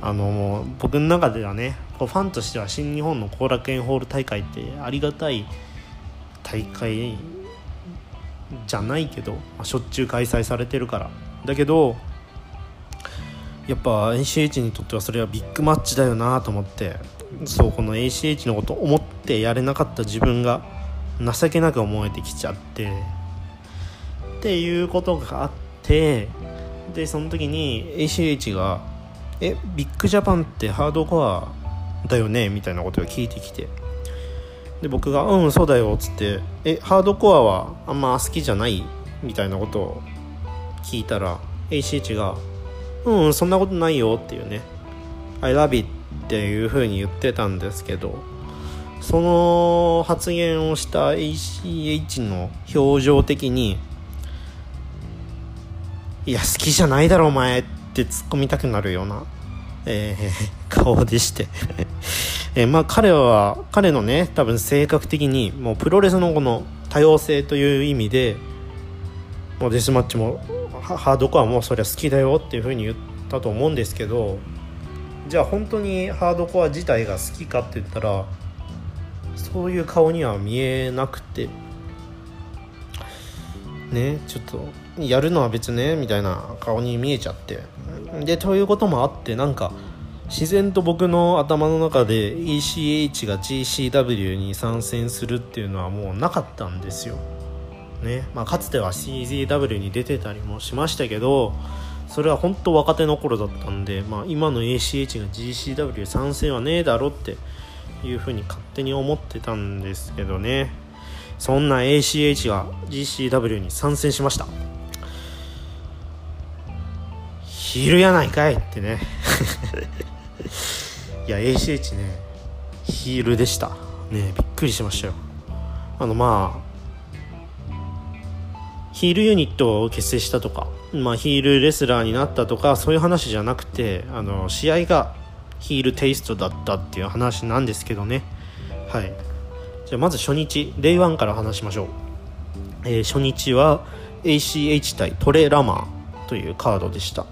あのもう僕の中ではねファンとしては新日本の後楽園ホール大会ってありがたい大会じゃないけど、まあ、しょっちゅう開催されてるからだけどやっぱ ACH にとってはそれはビッグマッチだよなと思ってそうこの ACH のこと思ってやれなかった自分が情けなく思えてきちゃってっていうことがあってでその時に ACH が「えビッグジャパンってハードコアだよね?」みたいなことを聞いてきてで僕が「うんそうだよ」っつって「えハードコアはあんま好きじゃない?」みたいなことを聞いたら ACH が「うんそんなことないよっていうね I love it っていう風に言ってたんですけどその発言をした ACH の表情的にいや好きじゃないだろお前って突っ込みたくなるような、えー、顔でしてえー、まあ彼は彼のね多分性格的にもうプロレスのこの多様性という意味でもうデスマッチもハードコアもそりゃ好きだよっていうふうに言ったと思うんですけどじゃあ本当にハードコア自体が好きかって言ったらそういう顔には見えなくてねちょっとやるのは別ねみたいな顔に見えちゃって。でということもあってなんか自然と僕の頭の中で ECH が GCW に参戦するっていうのはもうなかったんですよ。ね。まあ、かつては CZW に出てたりもしましたけどそれは本当若手の頃だったんで、まあ、今の ACH が GCW 参戦はねえだろっていうふうに勝手に思ってたんですけどね。そんな ACH が GCW に参戦しました。ヒールやないかいってね。いや ACH ねヒールでした。ねびっくりしましたよ。あのまあヒールユニットを結成したとか、まあ、ヒールレスラーになったとかそういう話じゃなくてあの試合がヒールテイストだったっていう話なんですけどね。はい。じゃあまず初日レイワンから話しましょう、えー、初日は ACH 対トレラマーというカードでした、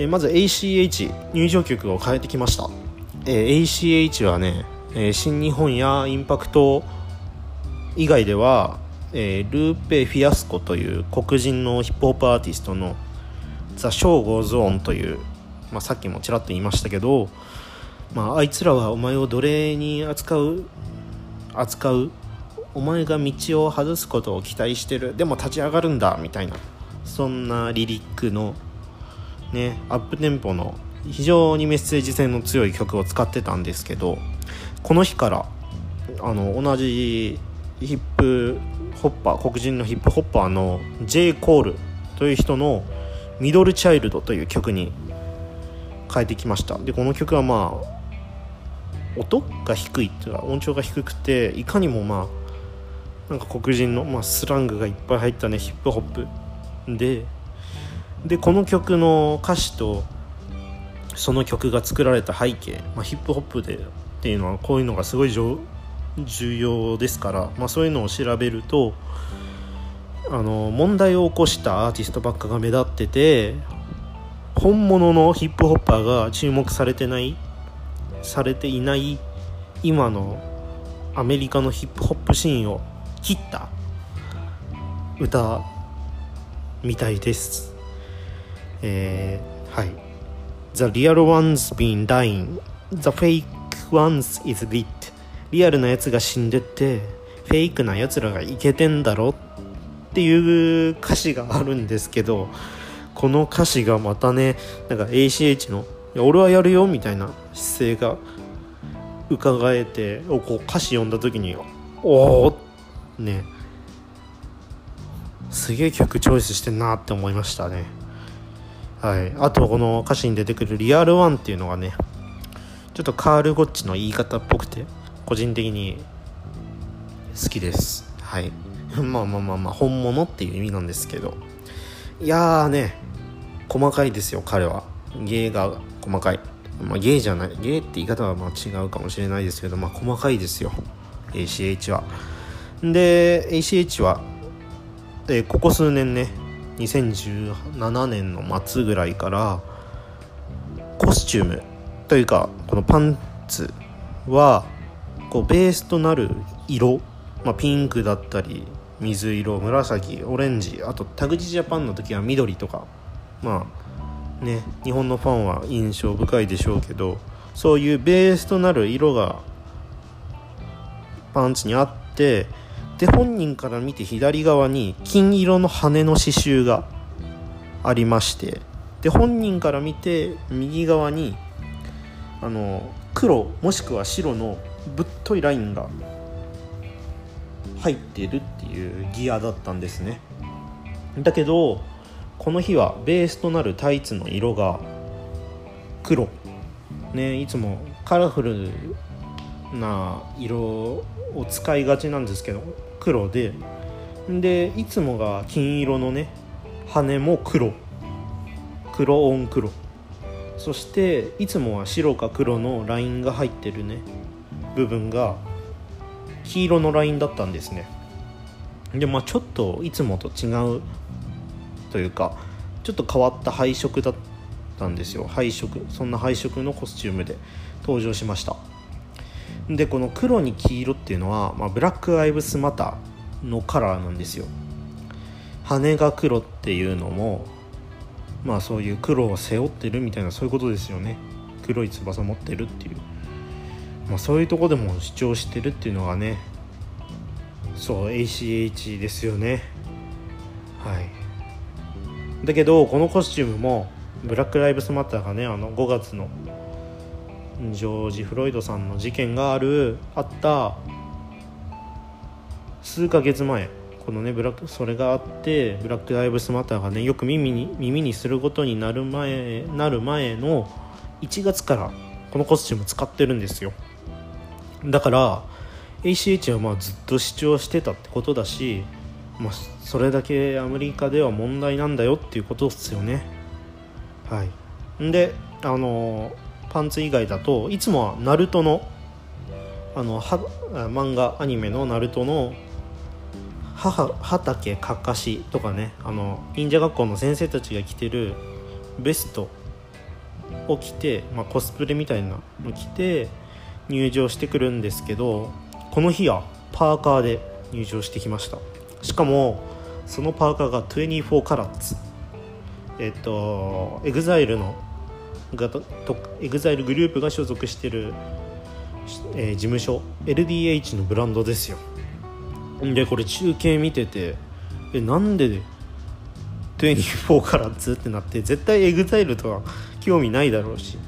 え、まず ACH 入場曲を変えてきました、え、ACH はね、え新日本やインパクト以外ではえ、ルーペ・フィアスコという黒人のヒップホップアーティストの「ザ・ショー・ゴーズ・オン」という、まあ、さっきもちらっと言いましたけど、まあ、あいつらはお前を奴隷に扱う扱うお前が道を外すことを期待してるでも立ち上がるんだみたいなそんなリリックのねアップテンポの非常にメッセージ性の強い曲を使ってたんですけどこの日からあの同じヒップホッパー黒人のヒップホッパーの J. コールという人の「ミドルチャイルド」という曲に変えてきましたでこの曲はまあ音が低いっていうか音調が低くていかにもまあなんか黒人の、まあ、スラングがいっぱい入ったねヒップホップででこの曲の歌詞とその曲が作られた背景、まあ、ヒップホップでっていうのはこういうのがすごい重要ですから、まあ、そういうのを調べるとあの問題を起こしたアーティストばっかが目立ってて本物のヒップホッパーが注目されてないされていない今のアメリカのヒップホップシーンを切った歌みたいです。えー、はい。The real ones been dying. The fake ones is lit. リアルなやつが死んでってフェイクなやつらがイケてんだろっていう歌詞があるんですけどこの歌詞がまたねなんか ACH の「俺はやるよ」みたいな姿勢が伺えてこう歌詞読んだ時におおねすげえ曲チョイスしてんなって思いましたね。はい。あとこの歌詞に出てくる「リアルワンっていうのがねちょっとカール・ゴッチの言い方っぽくて個人的に好きです。はい。まあまあまあまあ本物っていう意味なんですけど。いやーね細かいですよ彼は。芸が細かい。まあ芸じゃない芸って言い方はまあ違うかもしれないですけどまあ細かいですよ ACH は。で ACH は、えー、ここ数年ね2017年の末ぐらいからコスチュームというかこのパンツはこうベースとなる色、まあ、ピンクだったり水色紫オレンジあとタグチジャパンの時は緑とかまあね日本のファンは印象深いでしょうけどそういうベースとなる色がパンツにあってで本人から見て左側に金色の羽の刺繍がありましてで本人から見て右側にあの黒もしくは白のぶっといラインが入ってるっていうギアだったんですね。だけどこの日はベースとなるタイツの色が黒。ねいつもカラフルな色を使いがちなんですけど黒ででいつもが金色のね羽も黒。黒オン黒。そしていつもは白か黒のラインが入ってるね部分が黄色のラインだったんですね。でまあちょっといつもと違うというかちょっと変わった配色だったんですよ。配色そんな配色のコスチュームで登場しました。でこの黒に黄色っていうのは、まあ、ブラックアイブスマターのカラーなんですよ。羽が黒っていうのもまあそういう黒を背負ってるみたいなそういうことですよね。黒い翼持ってるっていう。まあ、そういうとこでも主張してるっていうのがねそう ACH ですよね。はい。だけどこのコスチュームもブラック・ライブスマターがねあの5月のジョージ・フロイドさんの事件があるあった数ヶ月前。このねブラックそれがあってブラック・ライブスマターがねよく耳に耳にすることになる前なる前の1月からこのコスチューム使ってるんですよ。だから ACH はまあずっと主張してたってことだし、まあ、それだけアメリカでは問題なんだよっていうことですよね。はい。であのパンツ以外だといつもはナルトのあのは漫画アニメのナルトの母畑かかしとかねあの忍者学校の先生たちが着てるベストを着て、まあ、コスプレみたいなの着て入場してくるんですけどこの日はパーカーで入場してきました。しかもそのパーカーが24カラッツえっと EXILE のエグザイルグループが所属してる、えー、事務所 LDH のブランドですよ。でこれ中継見ててえなんで24カラッツってなって絶対 EXILE とは興味ないだろうし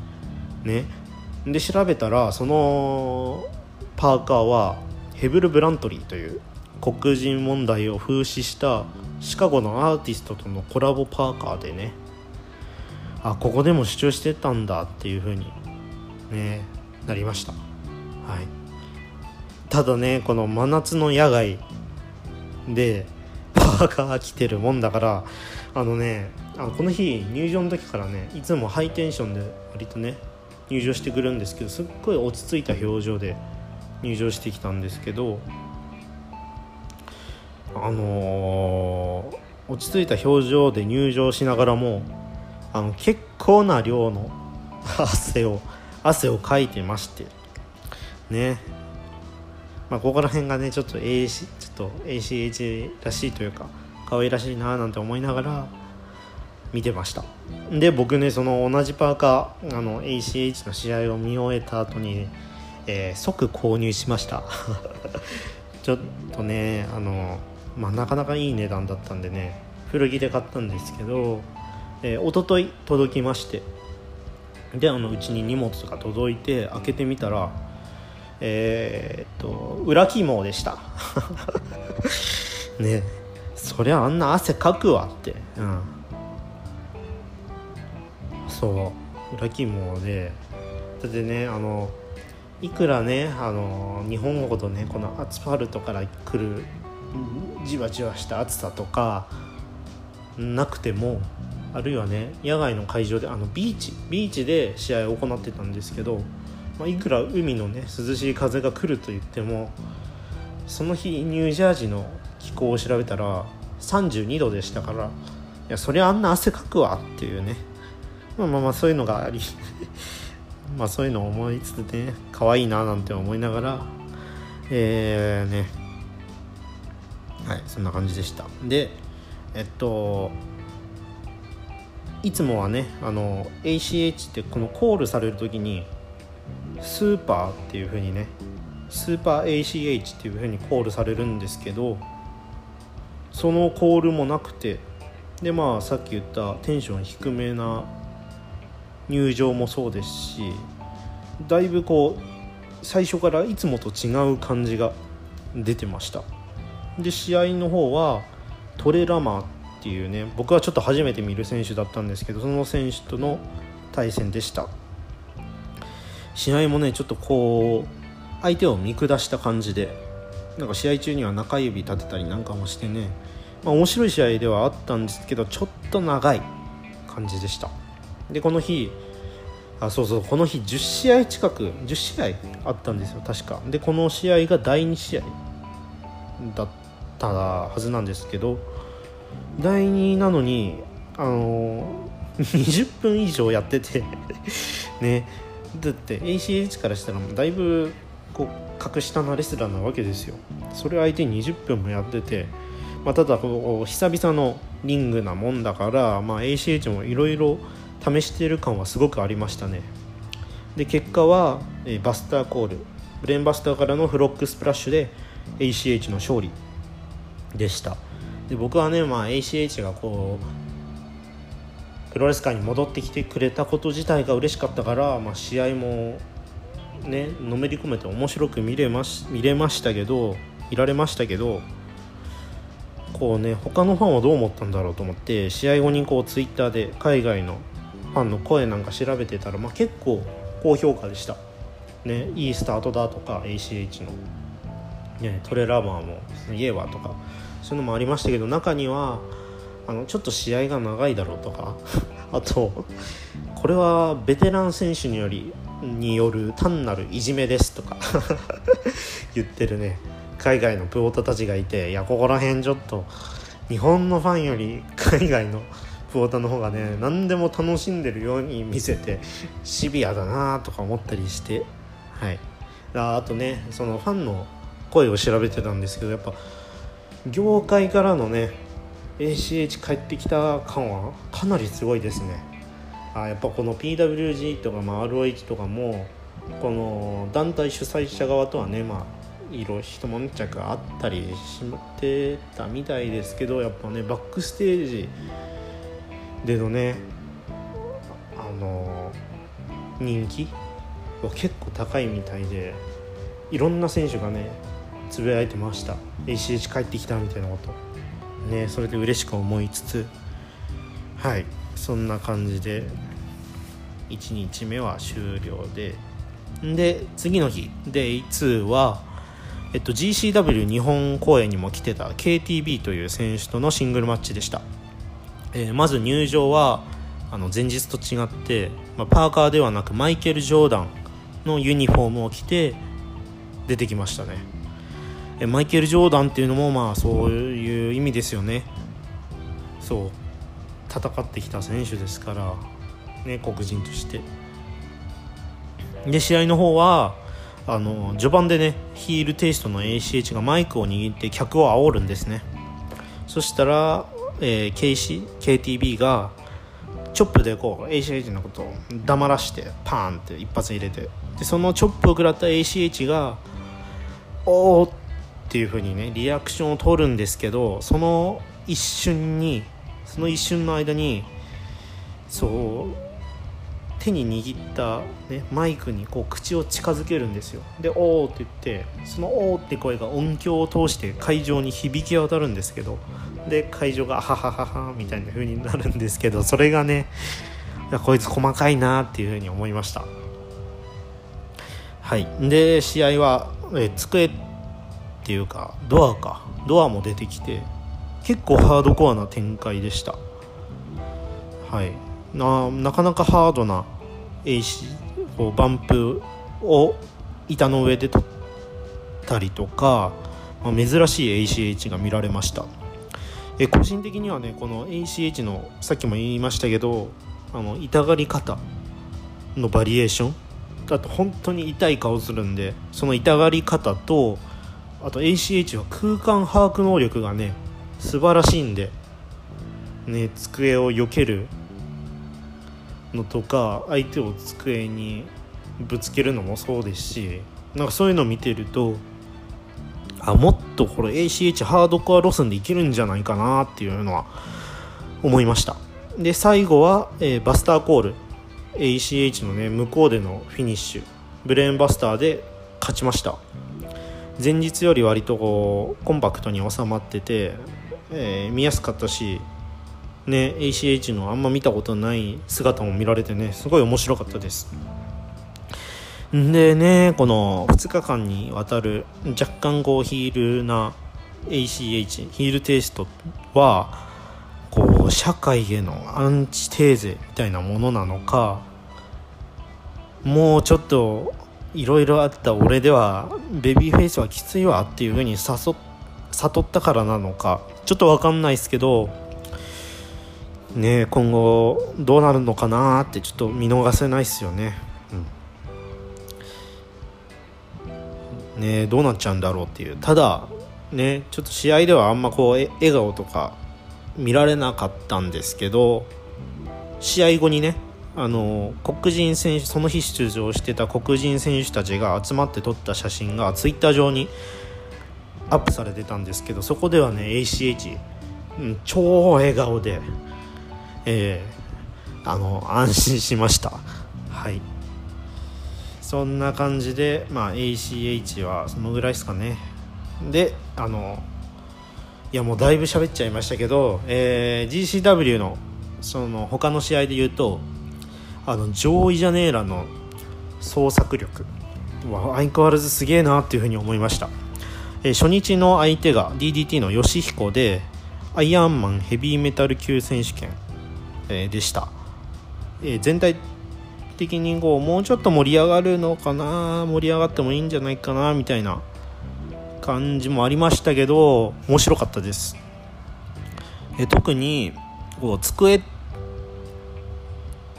ね。で調べたらそのパーカーはヘブル・ブラントリーという黒人問題を風刺したシカゴのアーティストとのコラボパーカーでね。あここでも主張してたんだっていう風にねなりました。はい。ただねこの真夏の野外でパーカー着てるもんだからあのねあこの日入場の時からねいつもハイテンションで割とね入場してくるんですけどすっごい落ち着いた表情で入場してきたんですけどあのー、落ち着いた表情で入場しながらもあの結構な量の 汗を汗をかいてまして。ね。まあここら辺がねちょっと AC ちょっと ACH らしいというか可愛らしいななんて思いながら見てました。で僕ねその同じパーカーあの ACH の試合を見終えた後に、えー、即購入しました。ちょっとねあのまあなかなかいい値段だったんでね古着で買ったんですけど、えー、一昨日届きましてであのうちに荷物が届いて開けてみたらえー、っと裏肝でした。ねそりゃあんな汗かくわって。うん。そう。裏肝で。だってねあのいくらねあの日本語とねこのアスファルトから来るじわじわした暑さとかなくてもあるいはね野外の会場であのビーチビーチで試合を行ってたんですけど、まあ、いくら海のね涼しい風が来ると言ってもその日ニュージャージーの気候を調べたら32度でしたからいやそりゃあんな汗かくわっていうね。まあまあまあそういうのがあり まあそういうのを思いつつね可愛いななんて思いながらえーね。はいそんな感じでした。でえっといつもはねあの ACH ってこのコールされる時にスーパーっていう風にねスーパー ACH っていう風にコールされるんですけどそのコールもなくてでまあさっき言ったテンション低めな入場もそうですしだいぶこう最初からいつもと違う感じが出てました。で試合の方はトレラマーっていうね僕はちょっと初めて見る選手だったんですけどその選手との対戦でした。試合もねちょっとこう相手を見下した感じでなんか試合中には中指立てたりなんかもしてね、まあ、面白い試合ではあったんですけどちょっと長い感じでした。でこの日あそうそうこの日10試合近く10試合あったんですよ確か。でこの試合が第2試合だったはずなんですけど第2なのにあの20分以上やっててね。だって ACH からしたらだいぶこう格下なレスラーなわけですよ。それ相手に20分もやってて、まあ、ただこう久々のリングなもんだから、まあ、ACH もいろいろ試してる感はすごくありましたね。で結果は、えバスターコール。ブレーンバスターからのフロックスプラッシュで ACH の勝利でした。で僕はね、まあ、ACH がこうプロレス界に戻ってきてくれたこと自体が嬉しかったから、まあ、試合もねのめり込めて面白く見れまし見れましたけど見られましたけどこうね他のファンはどう思ったんだろうと思って試合後にこうツイッターで海外のファンの声なんか調べてたら、まあ、結構高評価でした、ね、いいスタートだとか ACH の、ね、トレラーマーもすげえわとかそういうのもありましたけど中にはあのちょっと試合が長いだろうとか あとこれはベテラン選手によりによる単なるいじめですとか 言ってるね。海外のプオタたちがいていやここら辺ちょっと日本のファンより海外のプオタの方がね何でも楽しんでるように見せてシビアだなとか思ったりしてはい。あとねそのファンの声を調べてたんですけどやっぱ業界からのね ACH 帰ってきた感はかなりすごいですね。あやっぱこの PWG とか、まあ、ROH とかもこの団体主催者側とはねまあいろいろ一悶着あったりしまってたみたいですけどやっぱねバックステージでのねあの人気は結構高いみたいでいろんな選手がねつぶやいてました。ACH 帰ってきたみたいなこと。ねそれで嬉しく思いつつ。はい。そんな感じで1日目は終了で。で次の日。Day2 はえっと、GCW 日本公演にも来てた KTB という選手とのシングルマッチでした、えー、まず入場はあの前日と違って、まあ、パーカーではなくマイケル・ジョーダンのユニフォームを着て出てきましたね。マイケル・ジョーダンっていうのもまあそういう意味ですよね。そう。戦ってきた選手ですからね黒人として。で試合の方はあの序盤でねヒールテイストの ACH がマイクを握って客を煽るんですね。そしたら、えー、KC KTB がチョップでこう ACH のことを黙らしてパーンって一発入れて。でそのチョップを食らった ACH がおーっていう風にねリアクションを取るんですけどその一瞬にその一瞬の間にそう手に握った、ね、マイクにこう口を近づけるんですよ。で「おー」って言ってその「おー」って声が音響を通して会場に響き渡るんですけどで会場が「はははは」みたいな風になるんですけどそれがねこいつ細かいなっていう風に思いました。はい。で試合はえ机っていうかドアか。ドアも出てきて結構ハードコアな展開でした。はい。ななかなかハードな AC こうバンプを板の上で取ったりとか、まあ、珍しい ACH が見られました。え個人的にはねこの ACH のさっきも言いましたけどあの痛がり方のバリエーションだと本当に痛い顔するんでその痛がり方とあと ACH は空間把握能力がね素晴らしいんでね机を避けるのとか相手を机にぶつけるのもそうですしなんかそういうのを見てるとあもっとこれ ACH ハードコア路線でいけるんじゃないかなっていうのは思いました。で最後は、えー、バスターコール。ACH のね向こうでのフィニッシュ。ブレーンバスターで勝ちました。前日より割とこうコンパクトに収まってて、えー、見やすかったしね ACH のあんま見たことない姿も見られてねすごい面白かったです。でねこの2日間にわたる若干こうヒールな ACH ヒールテイストはこう社会へのアンチテーゼみたいなものなのかもうちょっといろいろあった俺ではベビーフェイスはきついわっていうふうに悟ったからなのか。ちょっと分かんないですけどね今後どうなるのかなってちょっと見逃せないっすよね。うん、ねどうなっちゃうんだろうっていう。ただねちょっと試合ではあんまこう笑顔とか見られなかったんですけど試合後にねあの黒人選手その日出場してた黒人選手たちが集まって撮った写真がツイッター上にアップされてたんですけどそこではね ACH、うん、超笑顔でえー、あの安心しました。はい。そんな感じで、まあ、ACH はそのぐらいですかね。であのいやもうだいぶ喋っちゃいましたけど、えー、GCW のその他の試合で言うとあのジョーイ・ジャネーラの創作力。は相変わらずすげえなっていうふうに思いました、えー、初日の相手が DDT のヨシヒコでアイアンマンヘビーメタル級選手権えー、でした、えー、全体的にこうもうちょっと盛り上がるのかな盛り上がってもいいんじゃないかなみたいな感じもありましたけど面白かったです、え、特にこう机っ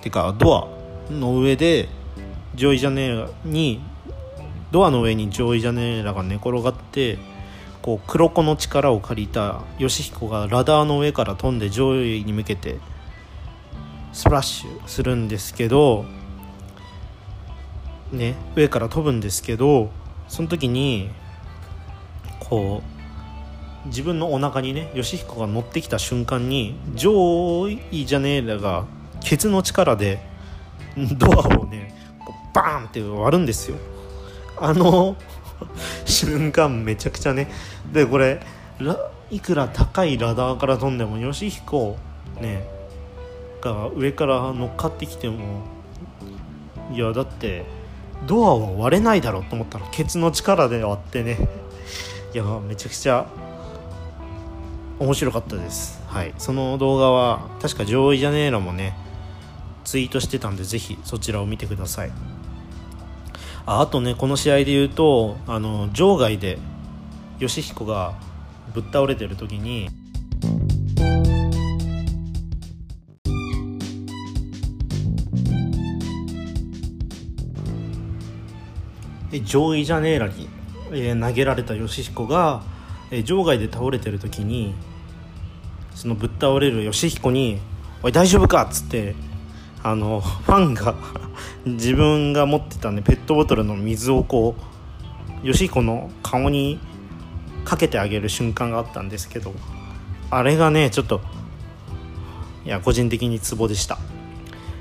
てかドアの上でジョイ・ジャネーラにドアの上にジョイ・ジャネーラが寝転がってこう黒子の力を借りたヨシヒコがラダーの上から飛んでジョイに向けてスプラッシュするんですけどね上から飛ぶんですけどその時にこう自分のお腹にね義彦が乗ってきた瞬間にジョイ・ジャネーラがケツの力でドアをねバーンって割るんですよ。あの瞬間めちゃくちゃね。でこれいくら高いラダーから飛んでも義彦ね。が上から乗っかってきてもいやだってドアは割れないだろうと思ったらケツの力で割ってね。いやめちゃくちゃ面白かったです。はい。その動画は確かジョイ・ジャネーラもねツイートしてたんでぜひそちらを見てくださいああとねこの試合で言うとあの場外で義彦がぶっ倒れてる時に上位ジャネーラに、えー、投げられた義彦が、えー、場外で倒れてる時にそのぶっ倒れる義彦に「おい大丈夫か?」っつってあのファンが自分が持ってたねペットボトルの水をこう義彦の顔にかけてあげる瞬間があったんですけどあれがねちょっといや個人的にツボでした、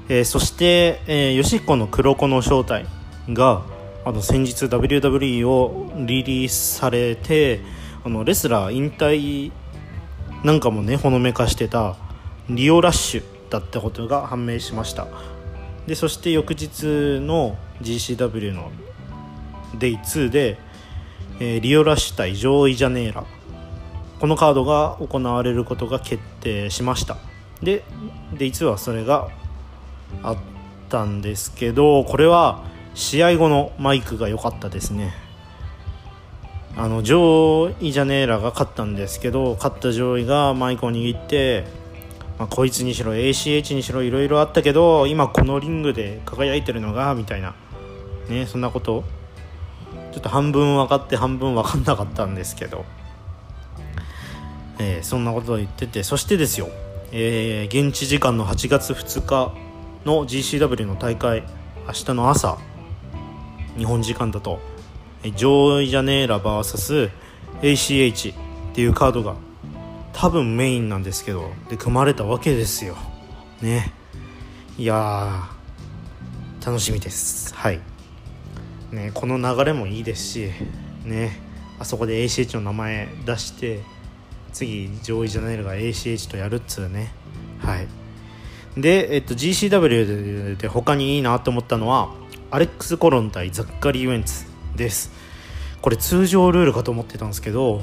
えー、そして、えー、義彦の黒子の正体があの先日 WWE をリリースされてあのレスラー引退なんかもねほのめかしてたリオラッシュ。だったことが判明しました。でそして翌日の GCW の Day2 で、えー、リオラシュ対ジョーイ・ジャネーラこのカードが行われることが決定しました。で Day2 はそれがあったんですけどこれは試合後のマイクが良かったですね。あのジョーイ・ジャネーラが勝ったんですけど勝ったジョーイがマイクを握って、まあ、こいつにしろ ACH にしろいろいろあったけど今このリングで輝いてるのがみたいな。ねそんなことちょっと半分分かって半分分かんなかったんですけど、えー、そんなことを言ってて。そしてですよ、えー、現地時間の8月2日の GCW の大会。明日の朝。日本時間だと。ジョーイ・ジャネーラ VSACH っていうカードが多分メインなんですけどで組まれたわけですよ。ね。いや楽しみです。はい。ねこの流れもいいですしね。あそこで ACH の名前出して次ジョーイ・ジャネーラが ACH とやるっつうね。はい。で、えっと、GCW で他にいいなと思ったのはアレックス・コロン対ザッカリー・ウェンツです。これ通常ルールかと思ってたんですけど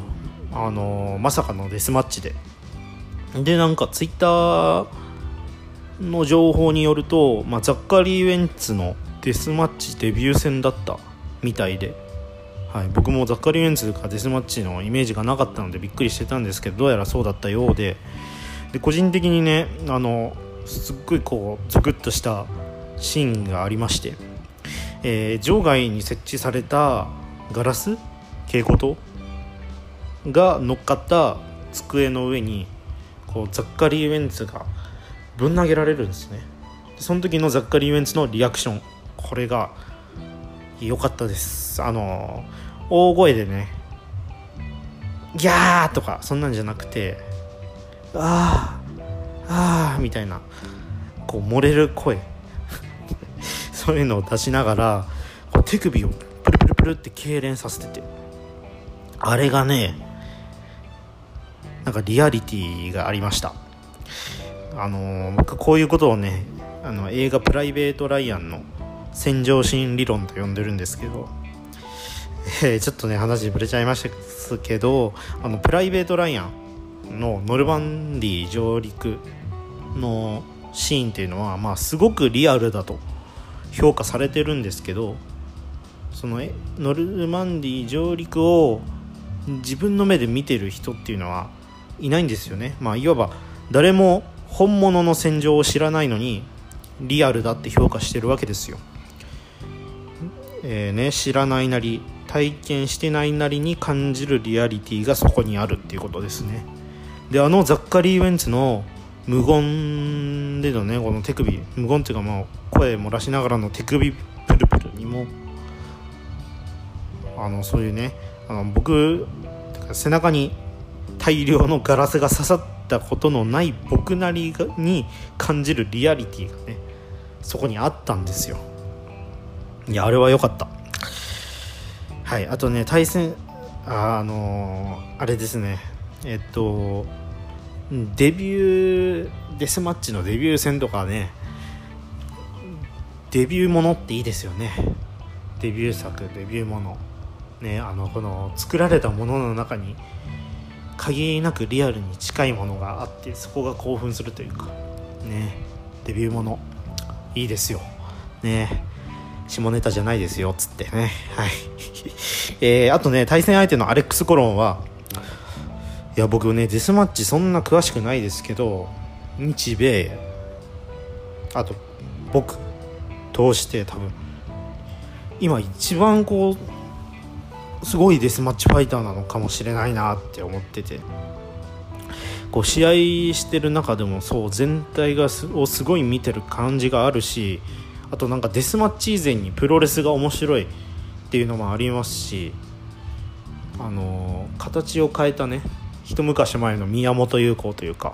あのまさかのデスマッチで。でなんかツイッターの情報によると、まあ、ザッカリー・ウェンツのデスマッチデビュー戦だったみたいで、はい、僕もザッカリー・ウェンツがデスマッチのイメージがなかったのでびっくりしてたんですけどどうやらそうだったようで。で個人的にねあのすっごいこうゾクッとしたシーンがありまして。えー、場外に設置されたガラス？蛍光灯？が乗っかった机の上にこうザッカリー・ウェンツがぶん投げられるんですね。その時のザッカリー・ウェンツのリアクション。これが良かったです。あの大声でねギャーとかそんなんじゃなくてああああみたいなこう漏れる声。そういうのを出しながら手首をプルプルプルって痙攣させてて。あれがねなんかリアリティがありました。あのー、僕こういうことをねあの映画「プライベート・ライアン」の戦場心理論と呼んでるんですけど、えー、ちょっとね話ぶれちゃいましたけどあのプライベート・ライアンのノルマンディ上陸のシーンっていうのは、まあ、すごくリアルだと評価されてるんですけどそのノルマンディ上陸を自分の目で見てる人っていうのはいないんですよね。まあ、いわば誰も本物の戦場を知らないのにリアルだって評価してるわけですよ。えーね、知らないなり体験してないなりに感じるリアリティがそこにあるっていうことですね。であのザッカリー・ウェンツの無言でのねこの手首無言っていうかまあ声漏らしながらの手首プルプルにもあのそういうねあの僕背中に大量のガラスが刺さったことのない僕なりに感じるリアリティがねそこにあったんですよ。いやあれは良かった。はいあとね対戦あのー、あれですね。えっとデビューデスマッチのデビュー戦とかねデビューものっていいですよね。デビュー作デビューもの。ねあのこの作られたものの中に限りなくリアルに近いものがあってそこが興奮するというかねデビューもの。いいですよ。ね下ネタじゃないですよっつって。ねはい。えー、あとね対戦相手のアレックス・コロンはいや僕ねデスマッチそんな詳しくないですけど日米あと僕通して多分今一番こうすごいデスマッチファイターなのかもしれないなって思ってて。こう試合してる中でもそう全体がすをすごい見てる感じがあるしあとなんかデスマッチ以前にプロレスが面白いっていうのもありますしあのー、形を変えたね一昔前の宮本優子というか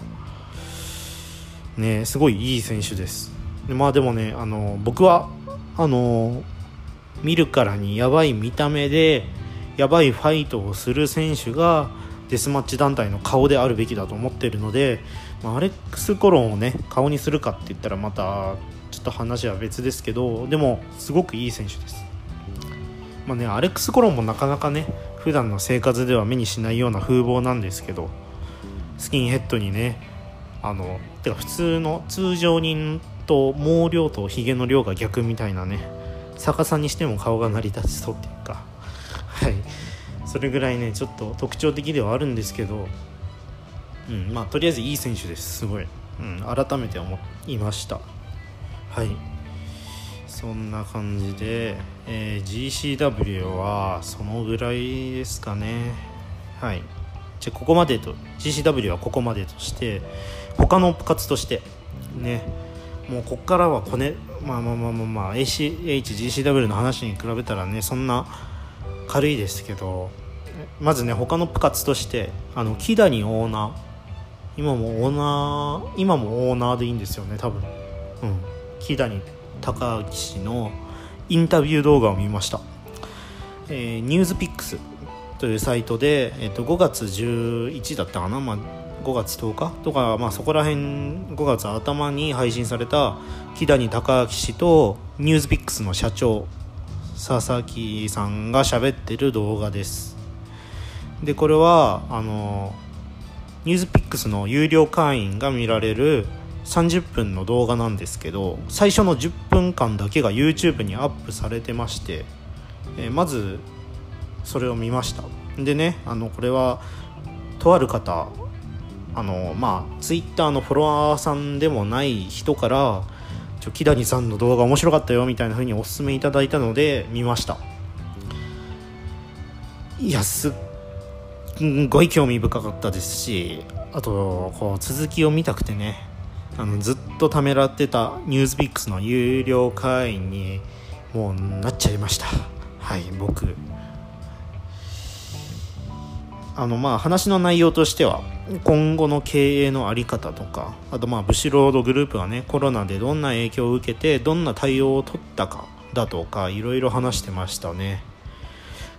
ねすごいいい選手です。でまあでもねあのー、僕はあのー、見るからにやばい見た目でやばいファイトをする選手がデスマッチ団体の顔であるべきだと思ってるので、まあ、アレックス・コロンをね顔にするかって言ったらまたちょっと話は別ですけどでもすごくいい選手です。まあねアレックス・コロンもなかなかね普段の生活では目にしないような風貌なんですけどスキンヘッドにねあのてか普通の通常人と毛量とヒゲの量が逆みたいなね逆さにしても顔が成り立ちそうっていうかはい。それぐらいねちょっと特徴的ではあるんですけど、うんまあ、とりあえずいい選手です。すごい、うん、改めて思いました。はい。そんな感じで、えー、GCW はそのぐらいですかね。はい。じゃここまでと GCW はここまでとして他の部活としてね。もうここからはこねまあまあまあまあ、まあ、ACHGCW の話に比べたらねそんな軽いですけどまずね他の部活としてあの木谷オーナー。今もオーナー今もオーナーでいいんですよね多分。うん。木谷高明氏のインタビュー動画を見ました、えー、ニュースピックスというサイトで、えー、と5月11だったかな、まあ、5月10日？とか、まあ、そこら辺5月頭に配信された木谷高明氏とニュースピックスの社長佐々木さんが喋ってる動画です。でこれはあのニュースピックスの有料会員が見られる30分の動画なんですけど最初の10分間だけが YouTube にアップされてまして、え、まずそれを見ました。でねあのこれはとある方あのまあ Twitter のフォロワーさんでもない人からちょ木谷さんの動画面白かったよみたいな風におすすめいただいたので見ました。いやすっごい興味深かったですしあとこう続きを見たくてねあのずっとためらってたニュースピックスの有料会員にもうなっちゃいました。はい僕。あのまあ話の内容としては今後の経営の在り方とかあとまあブシロードグループがねコロナでどんな影響を受けてどんな対応を取ったかだとかいろいろ話してましたね。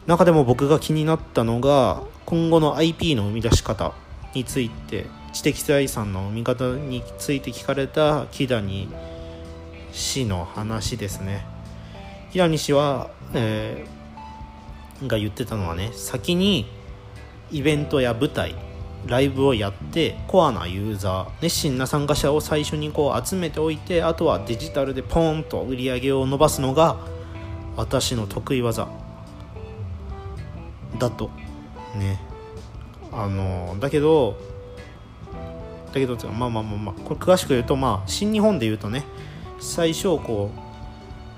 中でも僕が気になったのが今後の IP の生み出し方について知的財産の生み方について聞かれた木谷氏の話ですね。木谷氏は、えー、が言ってたのはね先にイベントや舞台ライブをやってコアなユーザー熱心な参加者を最初にこう集めておいてあとはデジタルでポーンと売り上げを伸ばすのが私の得意技。だとね。あのだけどだけどまあまあまあまあこれ詳しく言うとまあ新日本で言うとね最初こ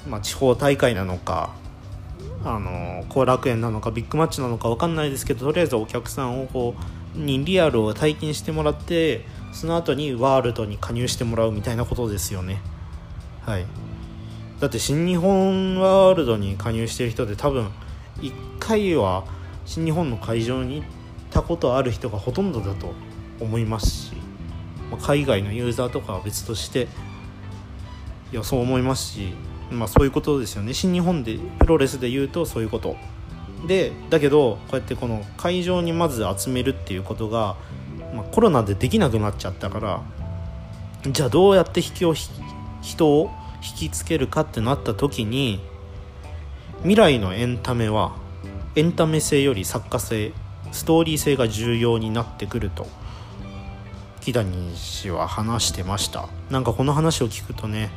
う、まあ、地方大会なのかあの後楽園なのかビッグマッチなのか分かんないですけどとりあえずお客さんをこうにリアルを体験してもらってその後にワールドに加入してもらうみたいなことですよね。はい。だって新日本ワールドに加入してる人で多分1回は新日本の会場に行ったことある人がほとんどだと思いますし、ま、海外のユーザーとかは別としていやそう思いますしまあそういうことですよね。新日本でプロレスで言うとそういうこと。でだけどこうやってこの会場にまず集めるっていうことが、まあ、コロナでできなくなっちゃったからじゃあどうやって引きを人を引きつけるかってなった時に未来のエンタメはエンタメ性より作家性ストーリー性が重要になってくると木谷氏は話してました。なんかこの話を聞くとね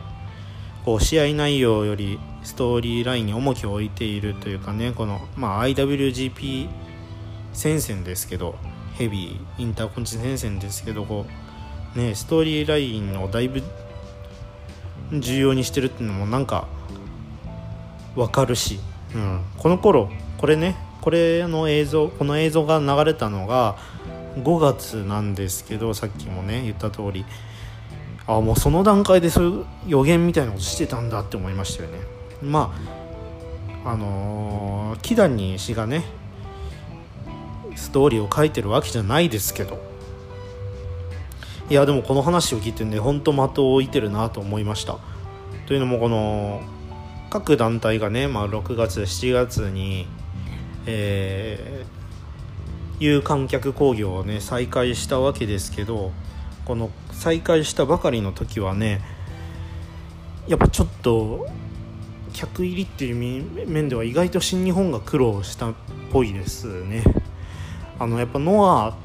こう試合内容よりストーリーラインに重きを置いているというかねこの、まあ、IWGP 戦線ですけどヘビーインターコンチ戦線ですけどこう、ね、ストーリーラインをだいぶ重要にしてるっていうのもなんか分かるし、うん、この頃これねこれの映像この映像が流れたのが5月なんですけどさっきもね言った通り。あもうその段階でそういう予言みたいなことしてたんだって思いましたよね。まああのー、木谷氏がねストーリーを書いてるわけじゃないですけど。いやでもこの話を聞いてねほんと的を置いてるなと思いました。というのもこの各団体がね、まあ、6月7月にえー、有観客興行をね再開したわけですけどこの再開したばかりの時はねやっぱちょっと客入りっていう面では意外と新日本が苦労したっぽいですね。あのやっぱノア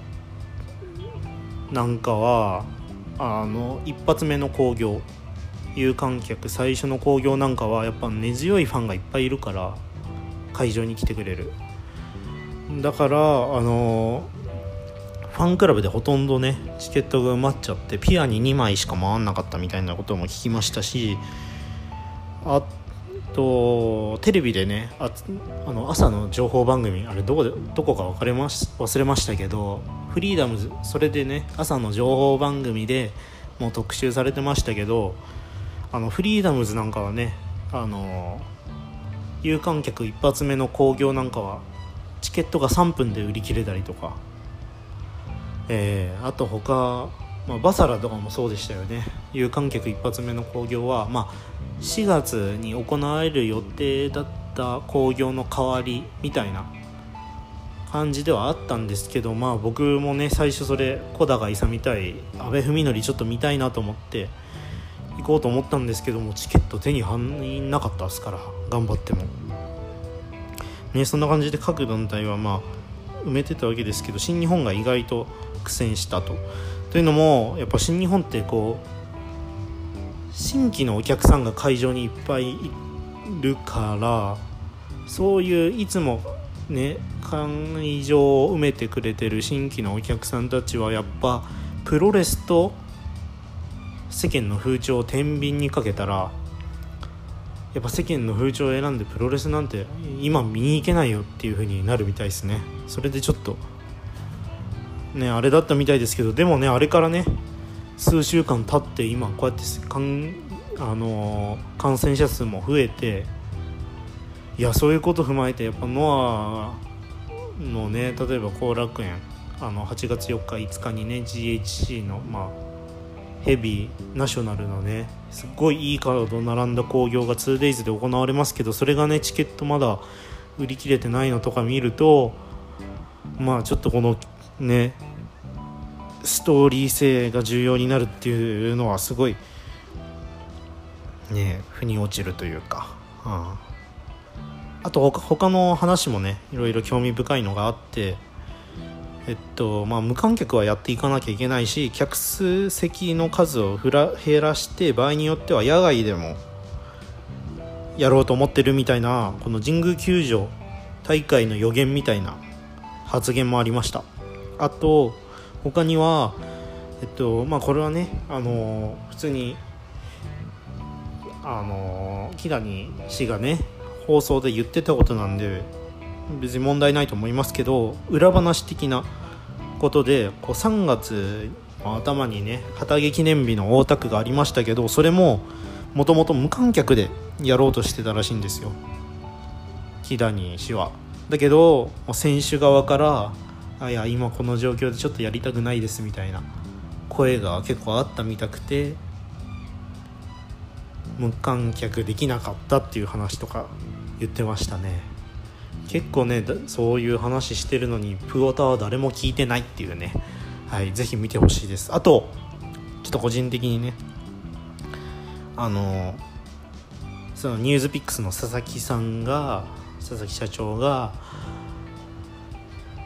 なんかはあの一発目の興行有観客最初の興行なんかはやっぱ根強いファンがいっぱいいるから会場に来てくれる。だからあのファンクラブでほとんどねチケットが埋まっちゃってピアに2枚しか回んなかったみたいなことも聞きましたしあとテレビでねああの朝の情報番組あれどこでどこか分かれまし忘れましたけどフリーダムズそれでね朝の情報番組でもう特集されてましたけどあのフリーダムズなんかはねあの有観客一発目の興行なんかはチケットが3分で売り切れたりとか、えー、あと他、まあ、バサラとかもそうでしたよね有観客一発目の興行は、まあ、4月に行われる予定だった興行の代わりみたいな感じではあったんですけどまあ僕もね最初それ小高勇対阿部文則ちょっと見たいなと思って行こうと思ったんですけどもチケット手に入んなかったですから頑張っても。ね、そんな感じで各団体はまあ埋めてたわけですけど新日本が意外と苦戦したと。というのもやっぱ新日本ってこう新規のお客さんが会場にいっぱいいるからそういういつもね会場を埋めてくれてる新規のお客さんたちはやっぱプロレスと世間の風潮を天秤にかけたらやっぱ世間の風潮を選んでプロレスなんて今見に行けないよっていう風になるみたいですねそれでちょっとねあれだったみたいですけどでもねあれからね数週間経って今こうやってかん、あのー、感染者数も増えていやそういうこと踏まえてやっぱノアのね例えば後楽園あの8月4日5日にね GHC のまあヘビーナショナルのねすっごいいいカード並んだ興行が 2days で行われますけどそれがねチケットまだ売り切れてないのとか見るとまあちょっとこのねストーリー性が重要になるっていうのはすごいね腑に落ちるというか、うん、あと他の話もねいろいろ興味深いのがあってえっとまあ、無観客はやっていかなきゃいけないし客数席の数を減らして場合によっては野外でもやろうと思ってるみたいなこの神宮球場大会の予言みたいな発言もありました。あと他にはえっとまあこれはねあの普通にあの木谷氏がね放送で言ってたことなんで別に問題ないと思いますけど裏話的なことでこう3月頭にね旗揚げ記念日の大田区がありましたけどそれももともと無観客でやろうとしてたらしいんですよ木谷氏は。だけど選手側からあいや今この状況でちょっとやりたくないですみたいな声が結構あったみたくて無観客できなかったっていう話とか言ってましたね。結構ねそういう話してるのにプオタは誰も聞いてないっていうねはいぜひ見てほしいですあとちょっと個人的にねあのそのニュースピックスの佐々木さんが佐々木社長が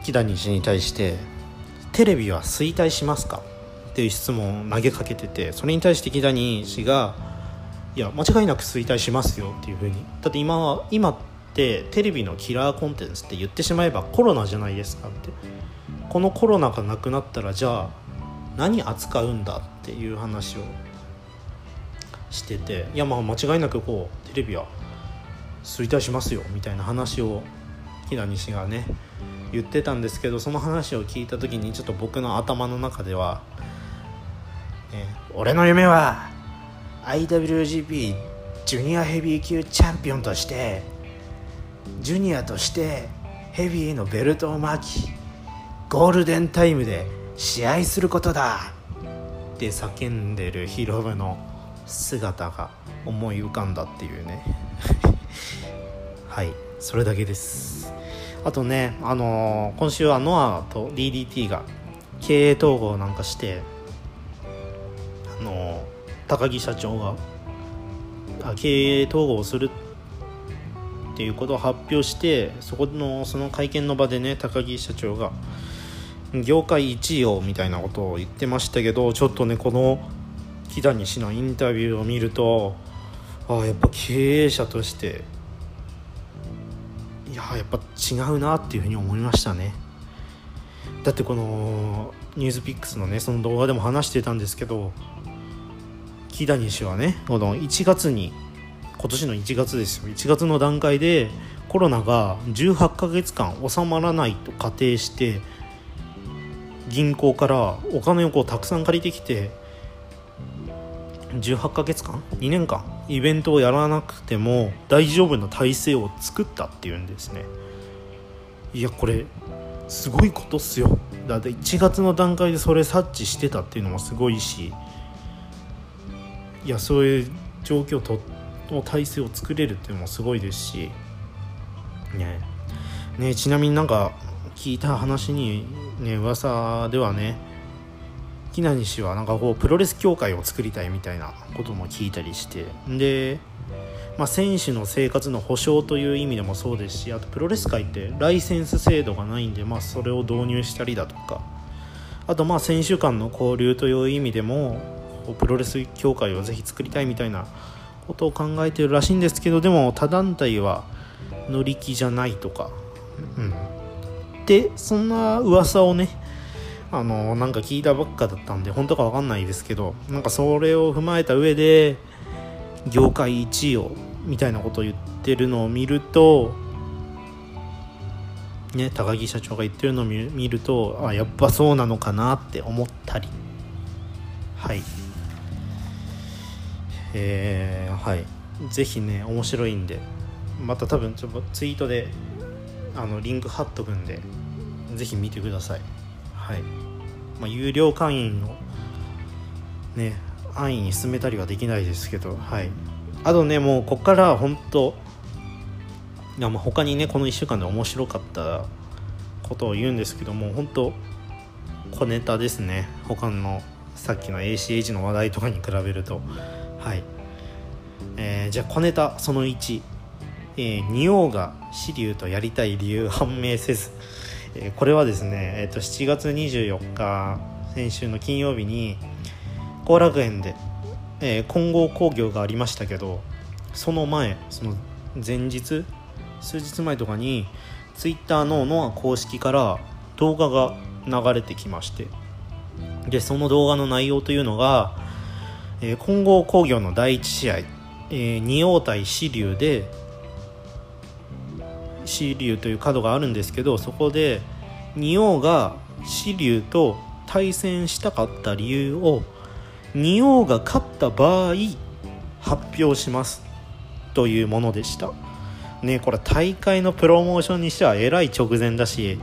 木谷氏に対して「テレビは衰退しますか?」っていう質問を投げかけててそれに対して木谷氏が「いや間違いなく衰退しますよっていうふうにだって今は今ってテレビのキラーコンテンツって言ってしまえばコロナじゃないですかってこのコロナがなくなったらじゃあ何扱うんだっていう話をしてていやまあ間違いなくこうテレビは衰退しますよみたいな話を木田西がね言ってたんですけどその話を聞いた時にちょっと僕の頭の中では、ね、俺の夢は IWGP ジュニアヘビー級チャンピオンとしてジュニアとしてヘビーのベルトを巻きゴールデンタイムで試合することだって叫んでるヒロムの姿が思い浮かんだっていうね。はいそれだけです。あとねあのー、今週はノアと DDT が経営統合なんかしてあのー、高木社長が経営統合をするっていうことを発表してそこのその会見の場でね高木社長が業界1位をみたいなことを言ってましたけどちょっとねこの木谷氏のインタビューを見るとああやっぱ経営者としていややっぱ違うなっていうふうに思いましたね。だってこのニュースピックスのねその動画でも話してたんですけど木谷氏はねこの1月に今年の1月ですよ。1月の段階でコロナが18ヶ月間収まらないと仮定して銀行からお金をこうたくさん借りてきて18ヶ月間？2年間イベントをやらなくても大丈夫な体制を作ったっていうんですね。いやこれすごいことっすよ。だって1月の段階でそれ察知してたっていうのもすごいしいやそういう状況との体制を作れるっていうのもすごいですしね。ねちなみになんか聞いた話にね噂ではね木南氏はなんかこうプロレス協会を作りたいみたいなことも聞いたりして。で、まあ、選手の生活の保障という意味でもそうですしあとプロレス界ってライセンス制度がないんで、まあ、それを導入したりだとか。あとまあ選手間の交流という意味でもプロレス協会をぜひ作りたいみたいなことを考えてるらしいんですけどでも他団体は乗り気じゃないとか、うん、でそんな噂をねあのなんか聞いたばっかだったんで本当か分かんないですけどなんかそれを踏まえた上で業界1位をみたいなことを言ってるのを見るとね高木社長が言ってるのを見るとあやっぱそうなのかなって思ったり。はい。えー、はい。ぜひね面白いんでまた多分ちょっとツイートであのリンク貼っとくんでぜひ見てください。はい、まあ、有料会員のね安易に進めたりはできないですけどはい。あとねもうこっから本当いやまあ他にねこの1週間で面白かったことを言うんですけども本当小ネタですね。他のさっきの ACH の話題とかに比べると。はい、えー、じゃあ小ネタその1、えー、仁王が紫龍とやりたい理由判明せず、え、これはですね、えーと、7月24日先週の金曜日に後楽園で、えー、混合興行がありましたけどその前その前日数日前とかにツイッターのノア公式から動画が流れてきましてでその動画の内容というのがえー、混合工業の第1試合、えー、仁王対支流で支流という角があるんですけどそこで仁王が支流と対戦したかった理由を仁王が勝った場合発表します。というものでした。ねこれ大会のプロモーションにしてはえらい直前だし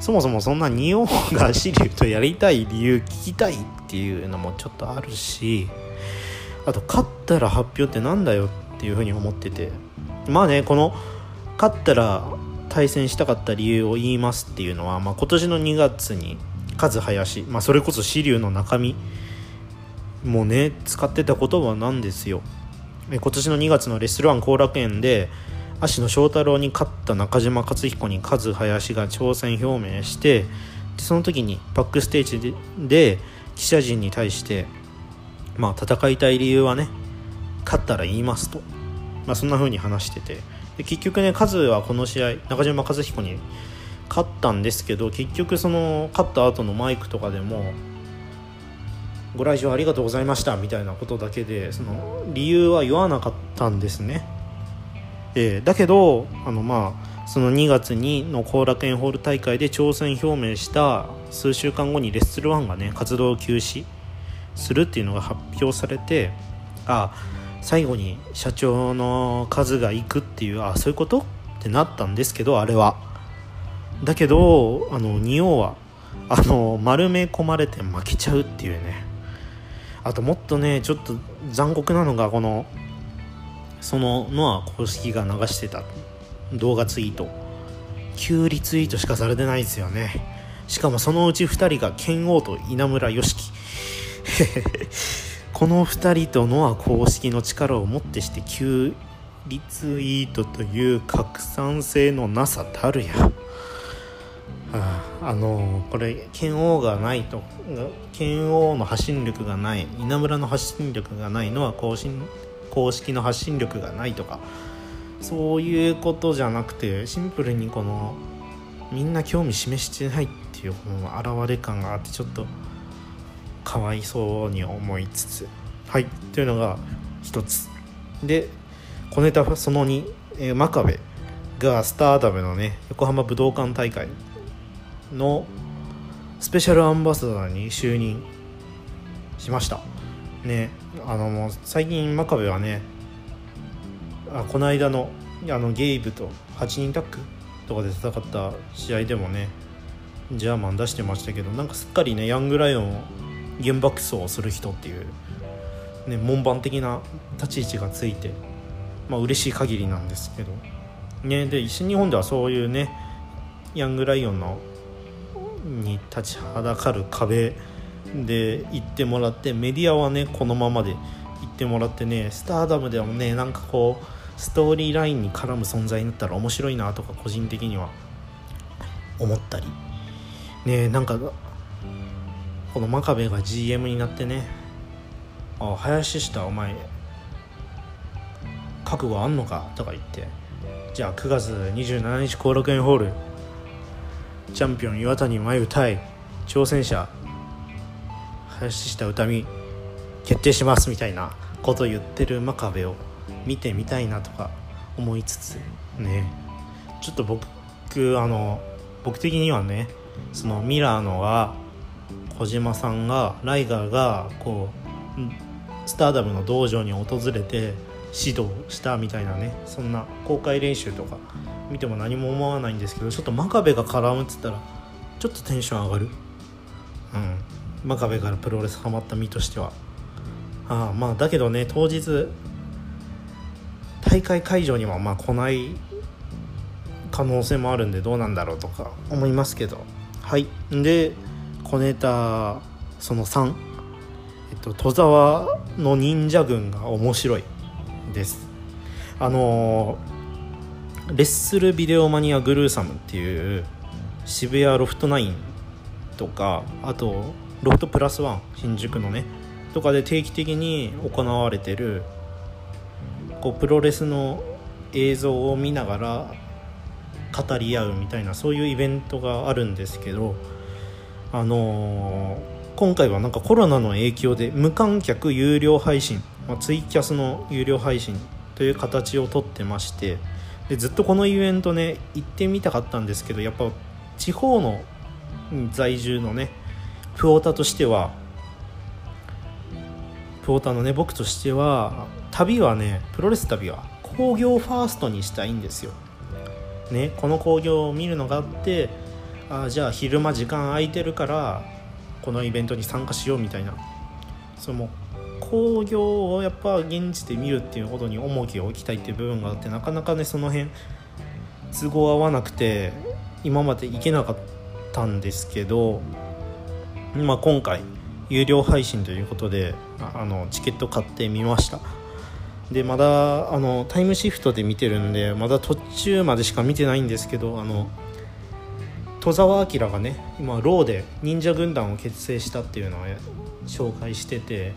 そもそもそんな仁王が支流とやりたい理由聞きたいっていうのもちょっとあるしあと勝ったら発表ってなんだよっていうふうに思ってて。まあねこの勝ったら対戦したかった理由を言いますっていうのは、まあ、今年の2月に和林、まあ、それこそ支流の中身もね使ってた言葉なんですよ。今年の2月のレスルワン後楽園で芦野翔太郎に勝った中島克彦に和林が挑戦表明してその時にバックステージで記者陣に対して、まあ、戦いたい理由はね勝ったら言いますと、まあ、そんな風に話してて。で結局ねカズはこの試合中島和彦に勝ったんですけど結局その勝った後のマイクとかでもご来場ありがとうございましたみたいなことだけでその理由は言わなかったんですね、えー、だけどあのまあその2月にの後楽園ホール大会で挑戦表明した数週間後にレッスル1がね活動休止するっていうのが発表されてあ最後に社長の数が行くっていうあそういうこと？ってなったんですけどあれは。だけどあの仁王はあの丸め込まれて負けちゃうっていうね。あともっとねちょっと残酷なのがこのそのノア公式が流してた動画ツイート。9リツイートしかされてないですよね。しかもそのうち2人が剣王と稲村良樹。この2人とノア公式の力をもってして9リツイートという拡散性のなさたるや。ああのこれ剣王がないと剣王の発信力がない稲村の発信力がないのは公式公式の発信力がないとかそういうことじゃなくてシンプルにこのみんな興味示してないっていうこの表れ感があってちょっとかわいそうに思いつつ。はい。というのが一つ。で小ネタその2、えー、真壁がスターダムのね横浜武道館大会のスペシャルアンバサダーに就任しました。ね。あのもう最近真壁はねあこの間のあのゲイブと8人タッグとかで戦った試合でもねジャーマン出してましたけどなんかすっかりねヤングライオンを原爆走をする人っていう、ね、門番的な立ち位置がついてまあ嬉しい限りなんですけど。ねで西日本ではそういうねヤングライオンのに立ちはだかる壁で行ってもらってメディアはねこのままで行ってもらってねスターダムでもねなんかこうストーリーラインに絡む存在になったら面白いなとか個人的には思ったり。ねなんかこの真壁が GM になってね「あ林下お前覚悟あんのか?」とか言って。じゃあ9月27日後楽園ホール。チャンピオン岩谷真由対挑戦者林下歌美決定しますみたいな。こと言ってる真壁を見てみたいなとか思いつつね。ちょっと僕あの僕的にはねそのミラーのは小島さんがライガーがこうスターダムの道場に訪れて指導したみたいなねそんな公開練習とか見ても何も思わないんですけどちょっと真壁が絡むっつったらちょっとテンション上がる。うん真壁からプロレスハマった身としては。ああまあだけどね当日大会会場にはまあ来ない可能性もあるんでどうなんだろうとか思いますけど。はい。で小ネタその3えっと戸沢の忍者軍が面白いです。あのレッスルビデオマニアグルーサムっていう渋谷ロフト9とかあとロフトプラスワン新宿のねとかで定期的に行われてるこうプロレスの映像を見ながら語り合うみたいなそういうイベントがあるんですけどあのー、今回はなんかコロナの影響で無観客有料配信、まあ、ツイキャスの有料配信という形をとってましてでずっとこのイベントね行ってみたかったんですけどやっぱ地方の在住のねプオータとしてはプオータのね僕としては旅はねプロレス旅は工業ファーストにしたいんですよ。ねこの興行を見るのがあってあじゃあ昼間時間空いてるからこのイベントに参加しようみたいな。その興行をやっぱ現地で見るっていうことに重きを置きたいっていう部分があってなかなかねその辺都合合わなくて今まで行けなかったんですけど、まあ、今回有料配信ということであのチケット買ってみました。でまだあのタイムシフトで見てるんでまだ途中までしか見てないんですけどあの戸沢明がね今ローで忍者軍団を結成したっていうのを紹介してて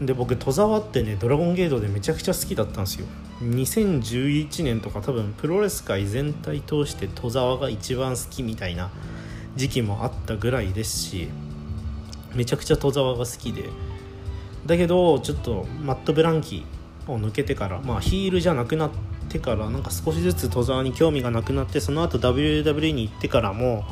で僕戸沢ってねドラゴンゲートでめちゃくちゃ好きだったんですよ。2011年とか多分プロレス界全体通して戸沢が一番好きみたいな時期もあったぐらいですしめちゃくちゃ戸沢が好きで。だけどちょっとマット・ブランキーを抜けてからまあヒールじゃなくなってからなんか少しずつ戸沢に興味がなくなってその後 WWE に行ってからも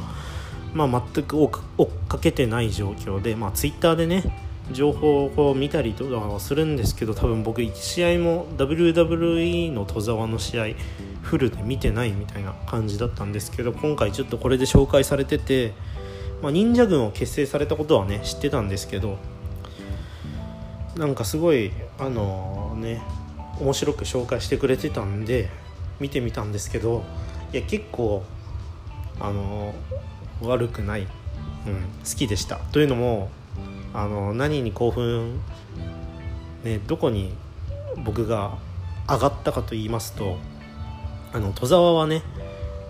まあ全く追っかけてない状況でまあ Twitter でね情報を見たりとかはするんですけど多分僕1試合も WWE の戸沢の試合フルで見てないみたいな感じだったんですけど今回ちょっとこれで紹介されてて、まあ、忍者軍を結成されたことはね知ってたんですけどなんかすごいあのね面白く紹介してくれてたんで見てみたんですけどいや結構あの悪くない、うん、好きでした。というのもあの何に興奮、ね、どこに僕が上がったかと言いますとあの戸沢はね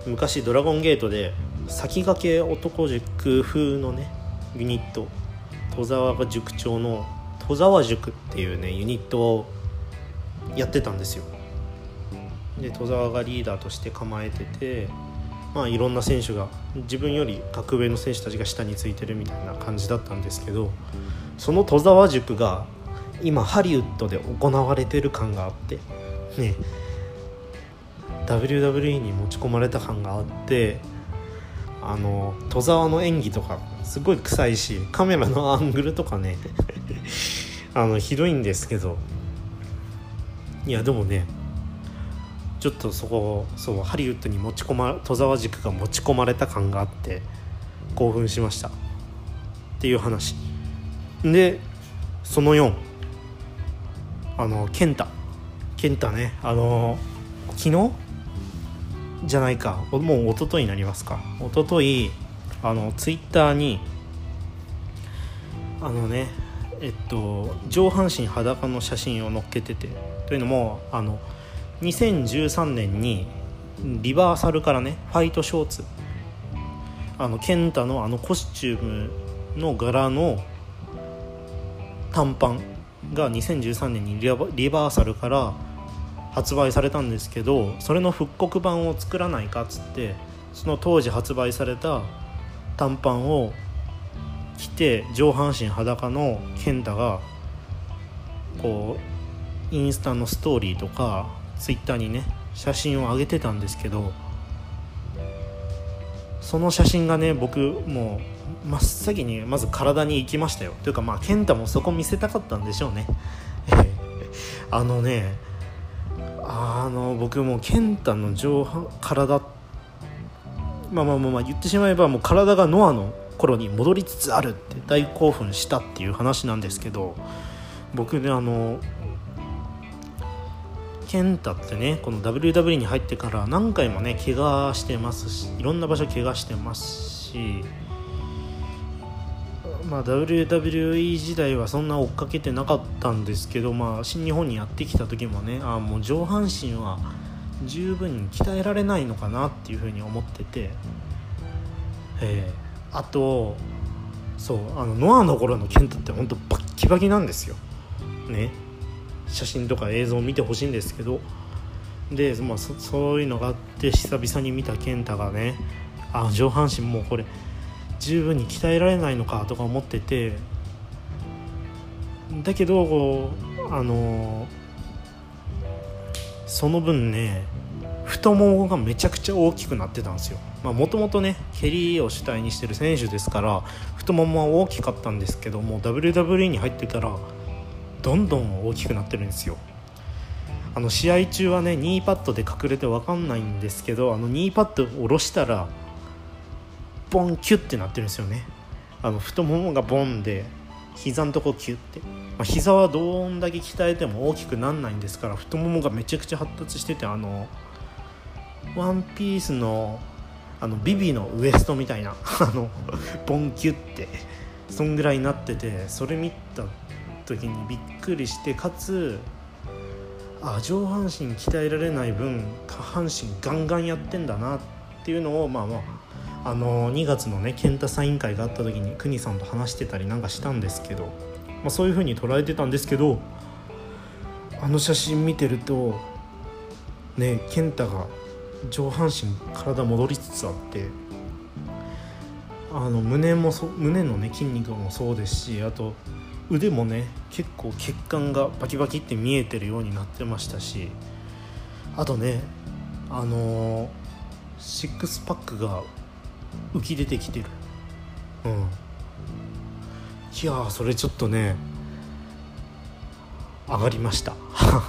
昔ドラゴンゲートで先駆け男塾風のねユニット戸沢が塾長の戸沢塾っていうねユニットをやってたんですよ。で戸沢がリーダーとして構えててまあいろんな選手が自分より格上の選手たちが下についてるみたいな感じだったんですけどその戸沢塾が今ハリウッドで行われてる感があってね WWE に持ち込まれた感があってあの戸沢の演技とかすごい臭いしカメラのアングルとかね あのひどいんですけどいやでもねちょっとそこそうハリウッドに持ち込ま戸沢塾が持ち込まれた感があって興奮しました。っていう話。でその4あの健太健太ね。あの昨日？じゃないか。もう一昨日になりますか。一昨日あのツイッターにあのねえっと上半身裸の写真を載っけてて。というのもあの2013年にリバーサルからねファイトショーツあのケンタのあのコスチュームの柄の短パンが2013年にリバーサルから発売されたんですけどそれの復刻版を作らないかっつってその当時発売された短パンを着て上半身裸の健太がこうインスタのストーリーとかツイッターにね写真を上げてたんですけどその写真がね僕もう真っ先にまず体に行きましたよ。というかまあ健太もそこ見せたかったんでしょうね。あのねあの僕も健太の上半体まあまあまあまあ言ってしまえばもう体がノアの頃に戻りつつあるって大興奮したっていう話なんですけど僕ねあの健太ってねこの WW に入ってから何回もね怪我してますしいろんな場所怪我してますしまあ WWE 時代はそんな追っかけてなかったんですけどまあ新日本にやってきた時もねあもう上半身は十分に鍛えられないのかなっていうふうに思っててえー、あとそうあのノアの頃の健太って本当バッキバキなんですよ。ね。写真とか映像を見てほしいんですけどで、まあ、そういうのがあって久々に見た健太がねあ上半身もうこれ十分に鍛えられないのかとか思っててだけどこうあのその分ね太ももがめちゃくちゃ大きくなってたんですよ。もともとね蹴りを主体にしてる選手ですから太ももは大きかったんですけども WWE に入ってからどんどん大きくなってるんですよ。あの試合中はねニーパッドで隠れて分かんないんですけどあのニーパッド下ろしたらボンキュッてなってるんですよね。あの太ももがボンで膝のとこキュッて、まあ、膝はどんだけ鍛えても大きくなんないんですから太ももがめちゃくちゃ発達しててあのワンピースのあのビビのウエストみたいな あのボンキュッてそんぐらいになっててそれ見た時にびっくりしてかつあ上半身鍛えられない分下半身ガンガンやってんだなっていうのをまあまああの2月のね健太サイン会があった時に邦さんと話してたりなんかしたんですけどまあ、そういう風に捉えてたんですけどあの写真見てるとね健太が上半身体戻りつつあってあの胸もそ胸のね筋肉もそうですしあと腕もね結構血管がバキバキって見えてるようになってましたしあとねあのー、シックスパックが浮き出てきてる。うん。いやそれちょっとね上がりました。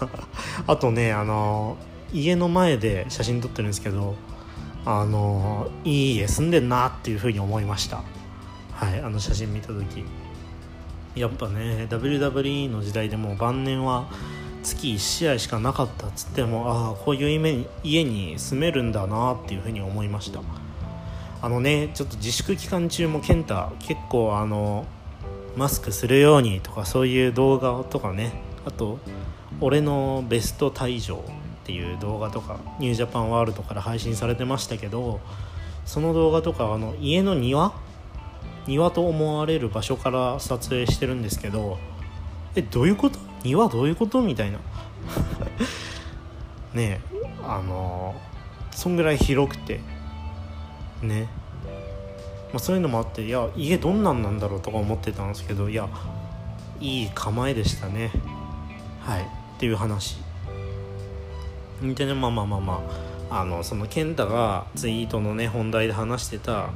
あとねあの家の前で写真撮ってるんですけどあのいい家住んでんなっていうふうに思いました。はいあの写真見た時。やっぱね WWE の時代でも晩年は月1試合しかなかったっつってもああこういう家に住めるんだなっていうふうに思いました。あのねちょっと自粛期間中も健太結構あのマスクするようにとかそういう動画とかねあと俺のベスト退場っていう動画とかニュージャパンワールドから配信されてましたけどその動画とかあの家の庭庭と思われる場所から撮影してるんですけどえどういうこと？庭どういうこと？みたいな。ねえあのそんぐらい広くて。ね。まあ、そういうのもあっていや家どんなんなんだろうとか思ってたんですけどいやいい構えでしたね。はい。っていう話。でねまあまあまあまああのその健太がツイートのね本題で話してた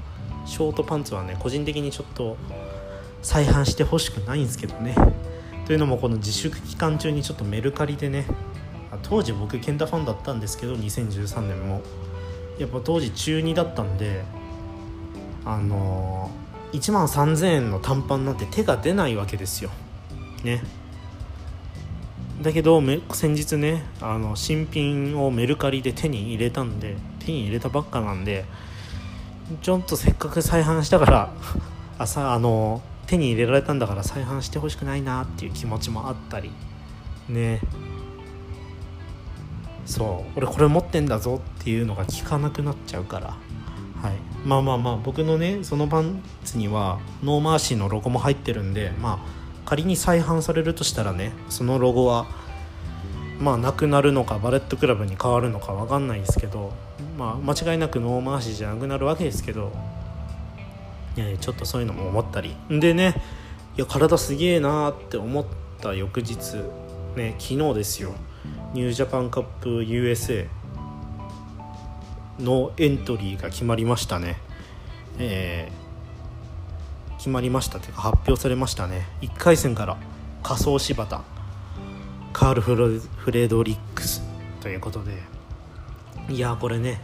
ショートパンツはね個人的にちょっと再販してほしくないんですけどね。というのもこの自粛期間中にちょっとメルカリでね当時僕健太ファンだったんですけど2013年も。やっぱ当時中2だったんであのー、1万3000円の短パンなんて手が出ないわけですよ。ね。だけど先日ねあの新品をメルカリで手に入れたんで手に入れたばっかなんでちょっとせっかく再販したから 朝あの手に入れられたんだから再販してほしくないなっていう気持ちもあったり。ね。そう。俺これ持ってんだぞっていうのが効かなくなっちゃうから。はい。まあまあまあ僕のねそのパンツにはノーマーシーのロゴも入ってるんでまあ仮に再販されるとしたらねそのロゴはまあなくなるのかバレットクラブに変わるのか分かんないですけどまあ間違いなくノーマーシーじゃなくなるわけですけど。いやちょっとそういうのも思ったり。でねいや体すげえなーって思った翌日ね昨日ですよ。ニュージャパンカップ USA のエントリーが決まりましたね。えー決まりましたというか発表されましたね。1回戦から仮想柴田カール・フレードリックスということで。いやこれね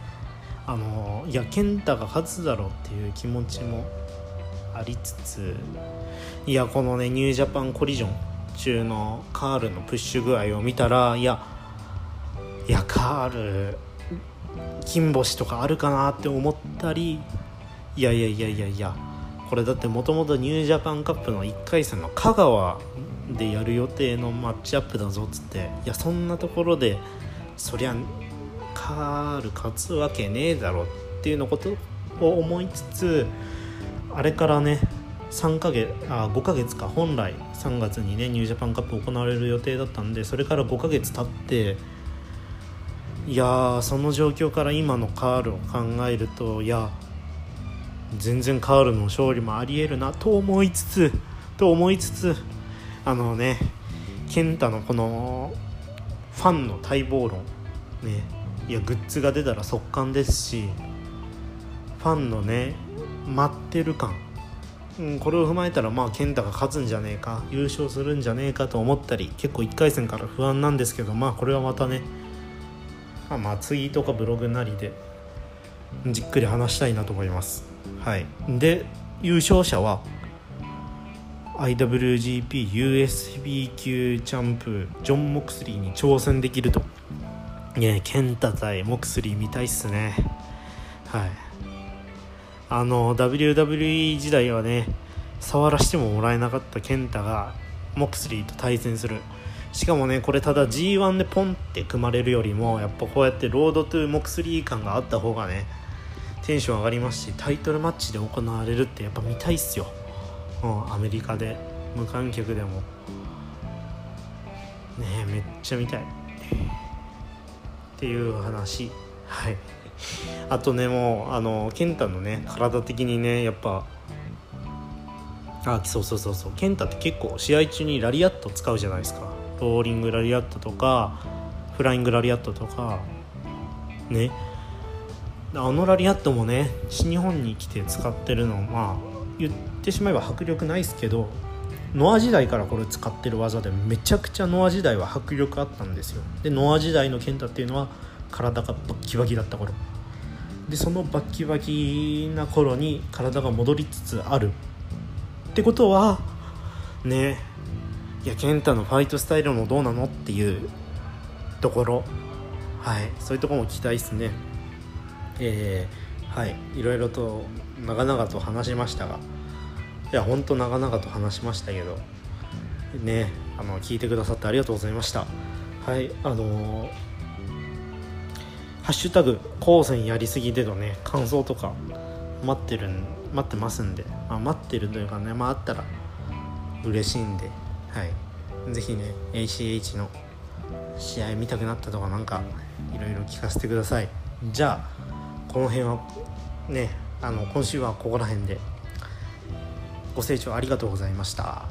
あのいや健太が勝つだろうっていう気持ちもありつついやこのねニュージャパンコリジョン中のカールのプッシュ具合を見たらいやいやカール金星とかあるかなって思ったりいやいやいやいやいやこれだってもともとニュージャパンカップの1回戦の香川でやる予定のマッチアップだぞっつっていやそんなところでそりゃカール勝つわけねえだろっていうのことを思いつつあれからね3ヶ月あ5ヶ月か本来3月にねニュージャパンカップ行われる予定だったんでそれから5ヶ月経っていやその状況から今のカールを考えるといや全然カールの勝利もありえるなと思いつつと思いつつあのね健太のこのファンの待望論ねいやグッズが出たら速乾ですしファンのね待ってる感、うん、これを踏まえたらまあ健太が勝つんじゃねえか優勝するんじゃねえかと思ったり結構1回戦から不安なんですけどまあこれはまたねまあツイートかブログなりでじっくり話したいなと思います。はい。で優勝者は IWGPUSB 級チャンプジョン・モクスリーに挑戦できると。ねケンタ対モクスリー見たいっすね。はい。あの WWE 時代はね触らせてももらえなかったケンタがモクスリーと対戦する。しかもねこれただ G1 でポンって組まれるよりもやっぱこうやって road to モクスリー感があった方がねテンション上がりますしタイトルマッチで行われるってやっぱ見たいっすよ、うん、アメリカで。無観客でも。ねめっちゃ見たい。っていう話。はい。あとねもうあの健太のね体的にねやっぱあそうそうそうそう。健太って結構試合中にラリアット使うじゃないですか。ローリングラリアットとかフライングラリアットとか。ね。あのラリアットもね新日本に来て使ってるのまあ言ってしまえば迫力ないですけどノア時代からこれ使ってる技でめちゃくちゃノア時代は迫力あったんですよ。でノア時代の健太っていうのは体がバッキバキだった頃。でそのバッキバキな頃に体が戻りつつある。ってことはねいや健太のファイトスタイルもどうなのっていうところ。はいそういうところも期待ですね。えー、はいいろいろと長々と話しましたが。いやほんと長々と話しましたけどねあの聞いてくださってありがとうございました。はいあのー、ハッシュタグ後線やりすぎでのね感想とか待ってる待ってますんで、まあ、待ってるというかねまああったら嬉しいんではい。ぜひね ACH の試合見たくなったとかなんかいろいろ聞かせてください。じゃあこの辺はねあの今週はここら辺で。ご清聴ありがとうございました。